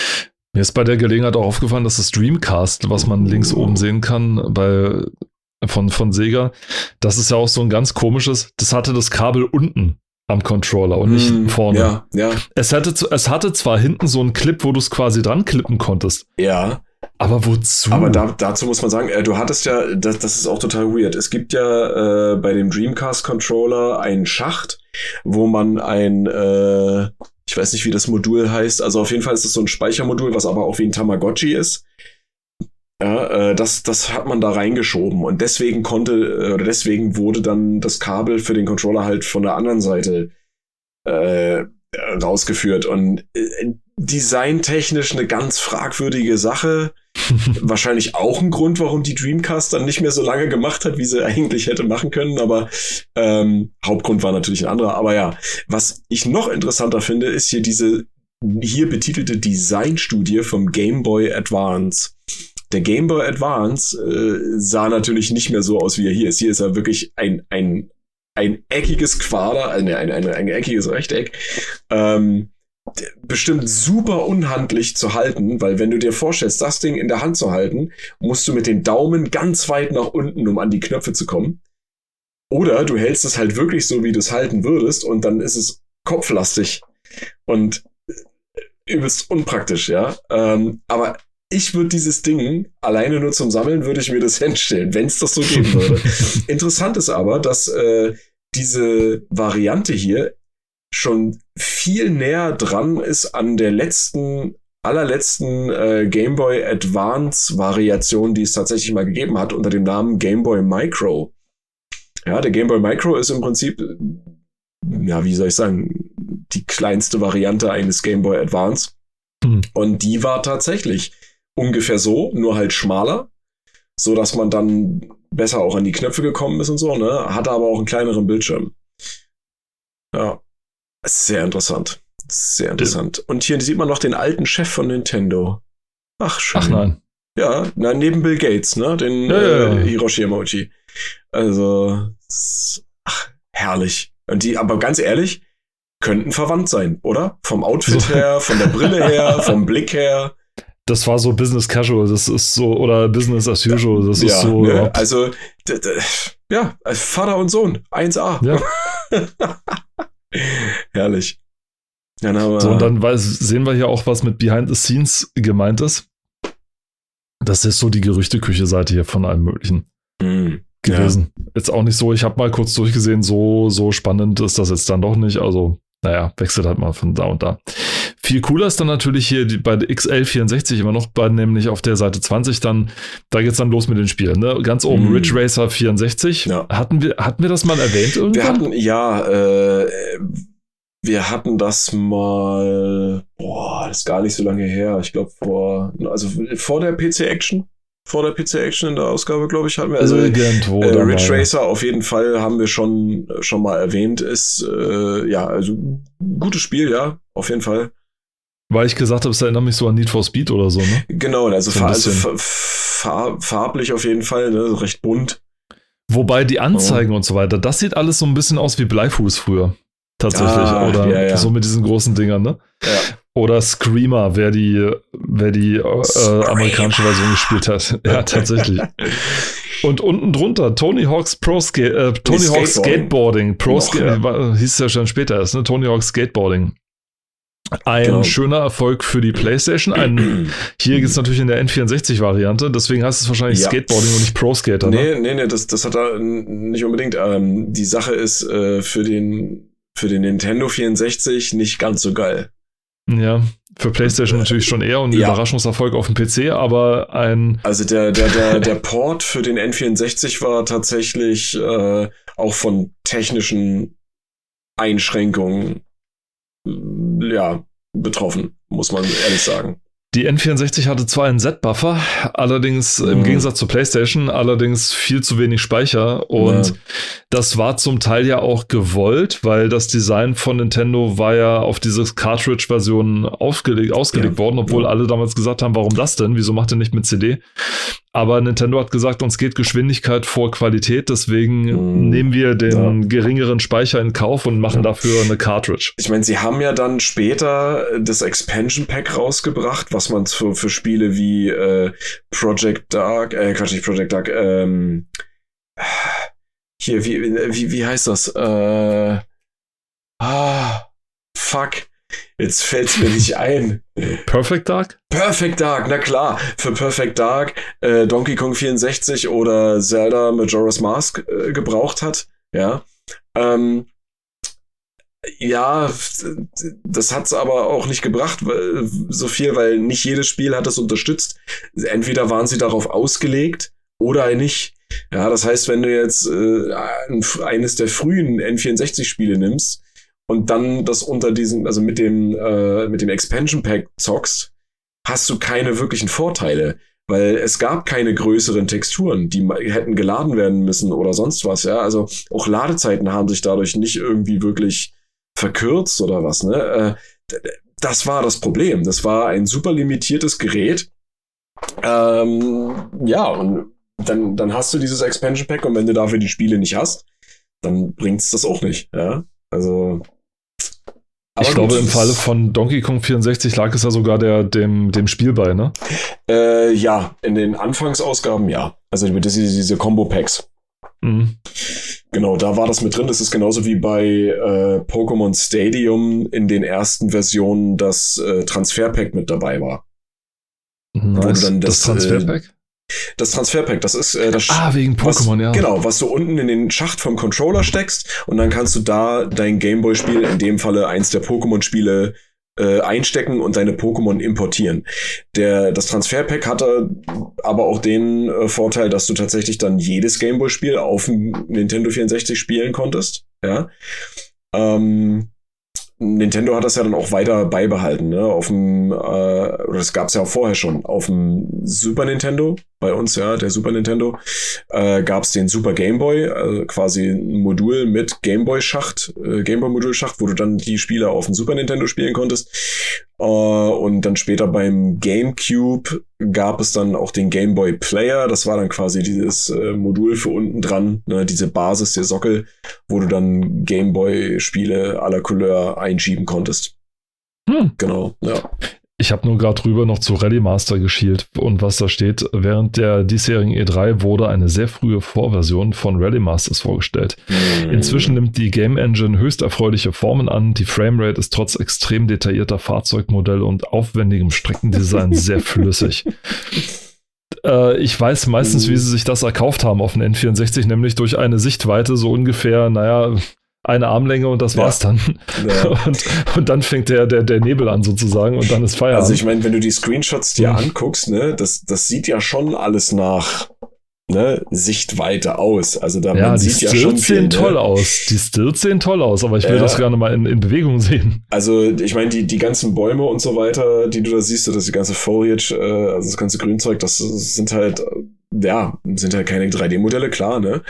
Mir ist bei der Gelegenheit auch aufgefallen, dass das Dreamcast, was man links oben sehen kann, bei von, von Sega, das ist ja auch so ein ganz komisches, das hatte das Kabel unten am Controller und nicht mm, vorne. Ja, ja. Es hatte, es hatte zwar hinten so einen Clip, wo du es quasi dran klippen konntest. Ja. Aber wozu? Aber da, dazu muss man sagen, äh, du hattest ja, das, das ist auch total weird. Es gibt ja äh, bei dem Dreamcast Controller einen Schacht, wo man ein, äh, ich weiß nicht, wie das Modul heißt. Also auf jeden Fall ist es so ein Speichermodul, was aber auch wie ein Tamagotchi ist. Ja, äh, das, das hat man da reingeschoben und deswegen konnte, äh, oder deswegen wurde dann das Kabel für den Controller halt von der anderen Seite äh, rausgeführt. Und äh, designtechnisch eine ganz fragwürdige Sache. [LAUGHS] Wahrscheinlich auch ein Grund, warum die Dreamcast dann nicht mehr so lange gemacht hat, wie sie eigentlich hätte machen können. Aber ähm, Hauptgrund war natürlich ein anderer. Aber ja, was ich noch interessanter finde, ist hier diese hier betitelte Designstudie vom Game Boy Advance. Der Game Boy Advance äh, sah natürlich nicht mehr so aus, wie er hier ist. Hier ist er wirklich ein, ein, ein eckiges Quader, ein, ein, ein, ein eckiges Rechteck. Ähm, bestimmt super unhandlich zu halten, weil wenn du dir vorstellst, das Ding in der Hand zu halten, musst du mit den Daumen ganz weit nach unten, um an die Knöpfe zu kommen. Oder du hältst es halt wirklich so, wie du es halten würdest, und dann ist es kopflastig und übelst unpraktisch, ja. Ähm, aber ich würde dieses Ding alleine nur zum Sammeln, würde ich mir das [LAUGHS] hinstellen, wenn es das so geben würde. [LAUGHS] Interessant ist aber, dass äh, diese Variante hier schon viel näher dran ist an der letzten, allerletzten äh, Game Boy Advance Variation, die es tatsächlich mal gegeben hat, unter dem Namen Game Boy Micro. Ja, der Game Boy Micro ist im Prinzip, ja, wie soll ich sagen, die kleinste Variante eines Game Boy Advance. Mhm. Und die war tatsächlich ungefähr so, nur halt schmaler, so dass man dann besser auch an die Knöpfe gekommen ist und so, ne? Hatte aber auch einen kleineren Bildschirm. Ja. Sehr interessant. Sehr interessant. Ja. Und hier sieht man noch den alten Chef von Nintendo. Ach, schön. Ach nein. Ja, na, neben Bill Gates, ne? Den ja, ja, äh, Hiroshi Yamauchi. Also, ach, herrlich. Und die, aber ganz ehrlich, könnten verwandt sein, oder? Vom Outfit her, von der Brille her, [LAUGHS] vom Blick her. Das war so Business Casual, das ist so, oder Business as usual, das ja, ist so. Ne? Also, ja, Vater und Sohn, 1A. Ja. [LAUGHS] Herrlich. Dann haben wir so, und dann sehen wir hier auch, was mit Behind the Scenes gemeint ist. Das ist so die Gerüchteküche-Seite hier von allem Möglichen mm, gewesen. Ja. Jetzt auch nicht so, ich habe mal kurz durchgesehen, so, so spannend ist das jetzt dann doch nicht. Also, naja, wechselt halt mal von da und da. Viel cooler ist dann natürlich hier die, bei XL64 immer noch, bei, nämlich auf der Seite 20 dann, da geht's dann los mit den Spielen. Ne? Ganz oben mm. Ridge Racer 64. Ja. Hatten, wir, hatten wir das mal erwähnt irgendwann? Wir hatten, ja, äh, wir hatten das mal, boah, das ist gar nicht so lange her. Ich glaube vor, also vor der PC Action. Vor der PC Action in der Ausgabe, glaube ich, hatten wir. Also Irgendwo äh, Ridge Racer auf jeden Fall haben wir schon, schon mal erwähnt. Ist äh, ja, also gutes Spiel, ja, auf jeden Fall. Weil ich gesagt habe, es erinnert mich so an Need for Speed oder so, ne? Genau, also, so also farb, farblich auf jeden Fall, ne? recht bunt. Wobei die Anzeigen oh. und so weiter, das sieht alles so ein bisschen aus wie Bleifuß früher. Tatsächlich. Ah, oder ja, ja. so mit diesen großen Dingern, ne? Ja. Oder Screamer, wer die, wer die äh, amerikanische Version gespielt hat. [LAUGHS] Ja, tatsächlich. Und unten drunter Tony Hawk's Pro Ska äh, Tony Hawk's Skateboarding. Pro Noch, ja. hieß es ja schon später erst, ne? Tony Hawk's Skateboarding. Ein genau. schöner Erfolg für die PlayStation. Ein, [CLEARS THROAT] hier gibt es natürlich in der N64-Variante, deswegen heißt es wahrscheinlich ja. Skateboarding und nicht Pro Skater. Ne? Nee, nee, nee, das, das hat er nicht unbedingt. Ähm, die Sache ist äh, für, den, für den Nintendo 64 nicht ganz so geil. Ja, für PlayStation natürlich schon eher und ein ja. Überraschungserfolg auf dem PC, aber ein. Also der, der, der, der Port für den N64 war tatsächlich äh, auch von technischen Einschränkungen ja, betroffen, muss man ehrlich sagen. Die N64 hatte zwar einen Z-Buffer, allerdings mhm. im Gegensatz zur PlayStation, allerdings viel zu wenig Speicher. Und ja. das war zum Teil ja auch gewollt, weil das Design von Nintendo war ja auf diese Cartridge-Version ausgelegt ja. worden, obwohl ja. alle damals gesagt haben, warum das denn? Wieso macht ihr nicht mit CD? Aber Nintendo hat gesagt, uns geht Geschwindigkeit vor Qualität, deswegen hm. nehmen wir den ja. geringeren Speicher in Kauf und machen ja. dafür eine Cartridge. Ich meine, sie haben ja dann später das Expansion Pack rausgebracht, was man für, für Spiele wie äh, Project Dark, äh, Quatsch, nicht Project Dark, ähm, hier, wie, wie, wie heißt das? Äh, ah, fuck. Jetzt fällt es mir nicht ein. Perfect Dark? Perfect Dark, na klar. Für Perfect Dark äh, Donkey Kong 64 oder Zelda Majora's Mask äh, gebraucht hat. Ja. Ähm, ja, das hat's aber auch nicht gebracht, so viel, weil nicht jedes Spiel hat das unterstützt. Entweder waren sie darauf ausgelegt oder nicht. Ja, das heißt, wenn du jetzt äh, eines der frühen N64-Spiele nimmst, und dann das unter diesem, also mit dem, äh, mit dem Expansion Pack zockst, hast du keine wirklichen Vorteile, weil es gab keine größeren Texturen, die hätten geladen werden müssen oder sonst was, ja. Also auch Ladezeiten haben sich dadurch nicht irgendwie wirklich verkürzt oder was, ne? Äh, das war das Problem. Das war ein super limitiertes Gerät. Ähm, ja, und dann, dann hast du dieses Expansion Pack und wenn du dafür die Spiele nicht hast, dann bringt's das auch nicht. Ja, also. Ich gut, glaube, im Falle von Donkey Kong 64 lag es ja sogar der, dem, dem Spiel bei, ne? Äh, ja, in den Anfangsausgaben ja. Also diese, diese Combo-Packs. Mhm. Genau, da war das mit drin. Das ist genauso wie bei äh, Pokémon Stadium in den ersten Versionen das äh, Transferpack mit dabei war. Nice. das, das Transferpack? Das Transferpack, das ist äh, das Ah, wegen Pokémon, ja. Genau, was du unten in den Schacht vom Controller steckst und dann kannst du da dein Gameboy-Spiel, in dem Falle eins der Pokémon-Spiele, äh, einstecken und deine Pokémon importieren. Der, das Transferpack hatte aber auch den äh, Vorteil, dass du tatsächlich dann jedes Gameboy-Spiel auf dem Nintendo 64 spielen konntest. Ja. Ähm, Nintendo hat das ja dann auch weiter beibehalten, ne? Auf dem, äh, oder das gab es ja auch vorher schon, auf dem Super Nintendo, bei uns, ja, der Super Nintendo, äh, gab es den Super Game Boy, also quasi ein Modul mit Gameboy-Schacht, äh, Gameboy-Modul-Schacht, wo du dann die Spiele auf dem Super Nintendo spielen konntest. Äh, und dann später beim GameCube gab es dann auch den Game Boy Player. Das war dann quasi dieses äh, Modul für unten dran, ne, diese Basis, der Sockel, wo du dann Game Boy-Spiele aller Couleur einschieben konntest. Hm. Genau, ja. Ich habe nur gerade drüber noch zu Rally Master geschielt und was da steht. Während der diesjährigen E3 wurde eine sehr frühe Vorversion von Rally Masters vorgestellt. Mhm. Inzwischen nimmt die Game Engine höchst erfreuliche Formen an. Die Framerate ist trotz extrem detaillierter Fahrzeugmodelle und aufwendigem Streckendesign [LAUGHS] sehr flüssig. Äh, ich weiß meistens, wie sie sich das erkauft haben auf den N64, nämlich durch eine Sichtweite so ungefähr, naja, eine Armlänge und das war's dann. Ja. [LAUGHS] Und, und dann fängt der, der, der Nebel an sozusagen und dann ist Feierabend. Also ich meine, wenn du die Screenshots dir anguckst, ne, das, das sieht ja schon alles nach ne, Sichtweite aus. Also da ja, man die sieht ja schon viel, sehen ne? toll aus. Die Stills sehen toll aus, aber ich will ja. das gerne mal in, in Bewegung sehen. Also ich meine, die, die ganzen Bäume und so weiter, die du da siehst, das die ganze Foliage, äh, also das ganze Grünzeug, das sind halt ja, sind halt keine 3D-Modelle, klar, ne?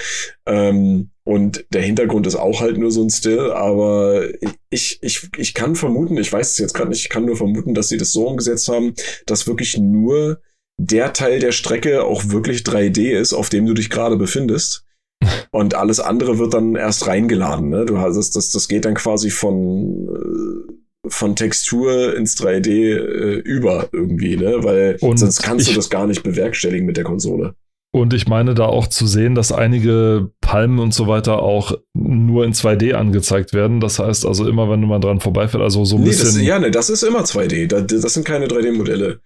Ähm, und der Hintergrund ist auch halt nur so ein Still, aber ich, ich, ich kann vermuten, ich weiß es jetzt gerade nicht, ich kann nur vermuten, dass sie das so umgesetzt haben, dass wirklich nur der Teil der Strecke auch wirklich 3D ist, auf dem du dich gerade befindest. [LAUGHS] Und alles andere wird dann erst reingeladen. Ne? Du hast das, das, das geht dann quasi von äh, von Textur ins 3D äh, über irgendwie, ne? Weil und sonst kannst du das gar nicht bewerkstelligen mit der Konsole. Und ich meine da auch zu sehen, dass einige Palmen und so weiter auch nur in 2D angezeigt werden. Das heißt also immer, wenn du mal dran vorbeifährt, also so ein nee, bisschen. Das, ja, ne, das ist immer 2D. Das, das sind keine 3D-Modelle.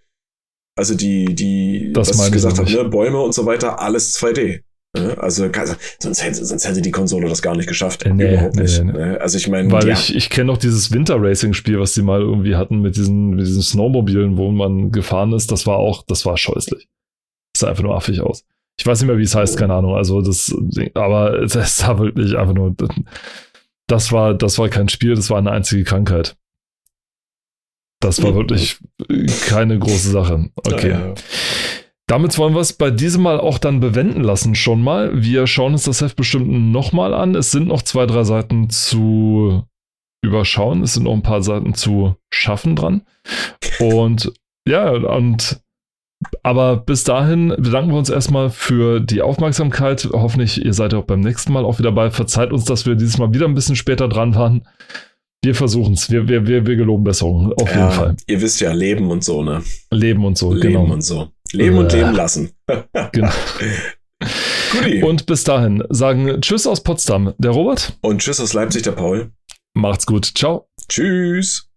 Also die, die, das was ich gesagt habe, ne, Bäume und so weiter, alles 2D. Also sonst hätte, sonst hätte die Konsole das gar nicht geschafft. Nee, Überhaupt nee, nicht. Nee. Also ich meine. Weil ja. ich, ich kenne noch dieses Winter Racing Spiel, was die mal irgendwie hatten mit diesen, mit diesen Snowmobilen, wo man gefahren ist. Das war auch, das war scheußlich. Das sah einfach nur affig aus. Ich weiß nicht mehr, wie es heißt, keine Ahnung. Also das, aber es sah wirklich einfach nur, das war, das war kein Spiel, das war eine einzige Krankheit. Das war wirklich keine große Sache. Okay. Ja, ja. Damit wollen wir es bei diesem Mal auch dann bewenden lassen schon mal. Wir schauen uns das Heft bestimmt nochmal an. Es sind noch zwei, drei Seiten zu überschauen. Es sind noch ein paar Seiten zu schaffen dran. Und ja, und aber bis dahin bedanken wir uns erstmal für die Aufmerksamkeit. Hoffentlich, ihr seid auch beim nächsten Mal auch wieder bei. Verzeiht uns, dass wir dieses Mal wieder ein bisschen später dran waren. Wir versuchen es. Wir, wir, wir, wir geloben Besserung. Auf ja, jeden Fall. Ihr wisst ja, Leben und so, ne? Leben und so, leben genau. und so. Leben und leben lassen. [LAUGHS] genau. Guti. Und bis dahin sagen Tschüss aus Potsdam, der Robert. Und Tschüss aus Leipzig, der Paul. Macht's gut. Ciao. Tschüss.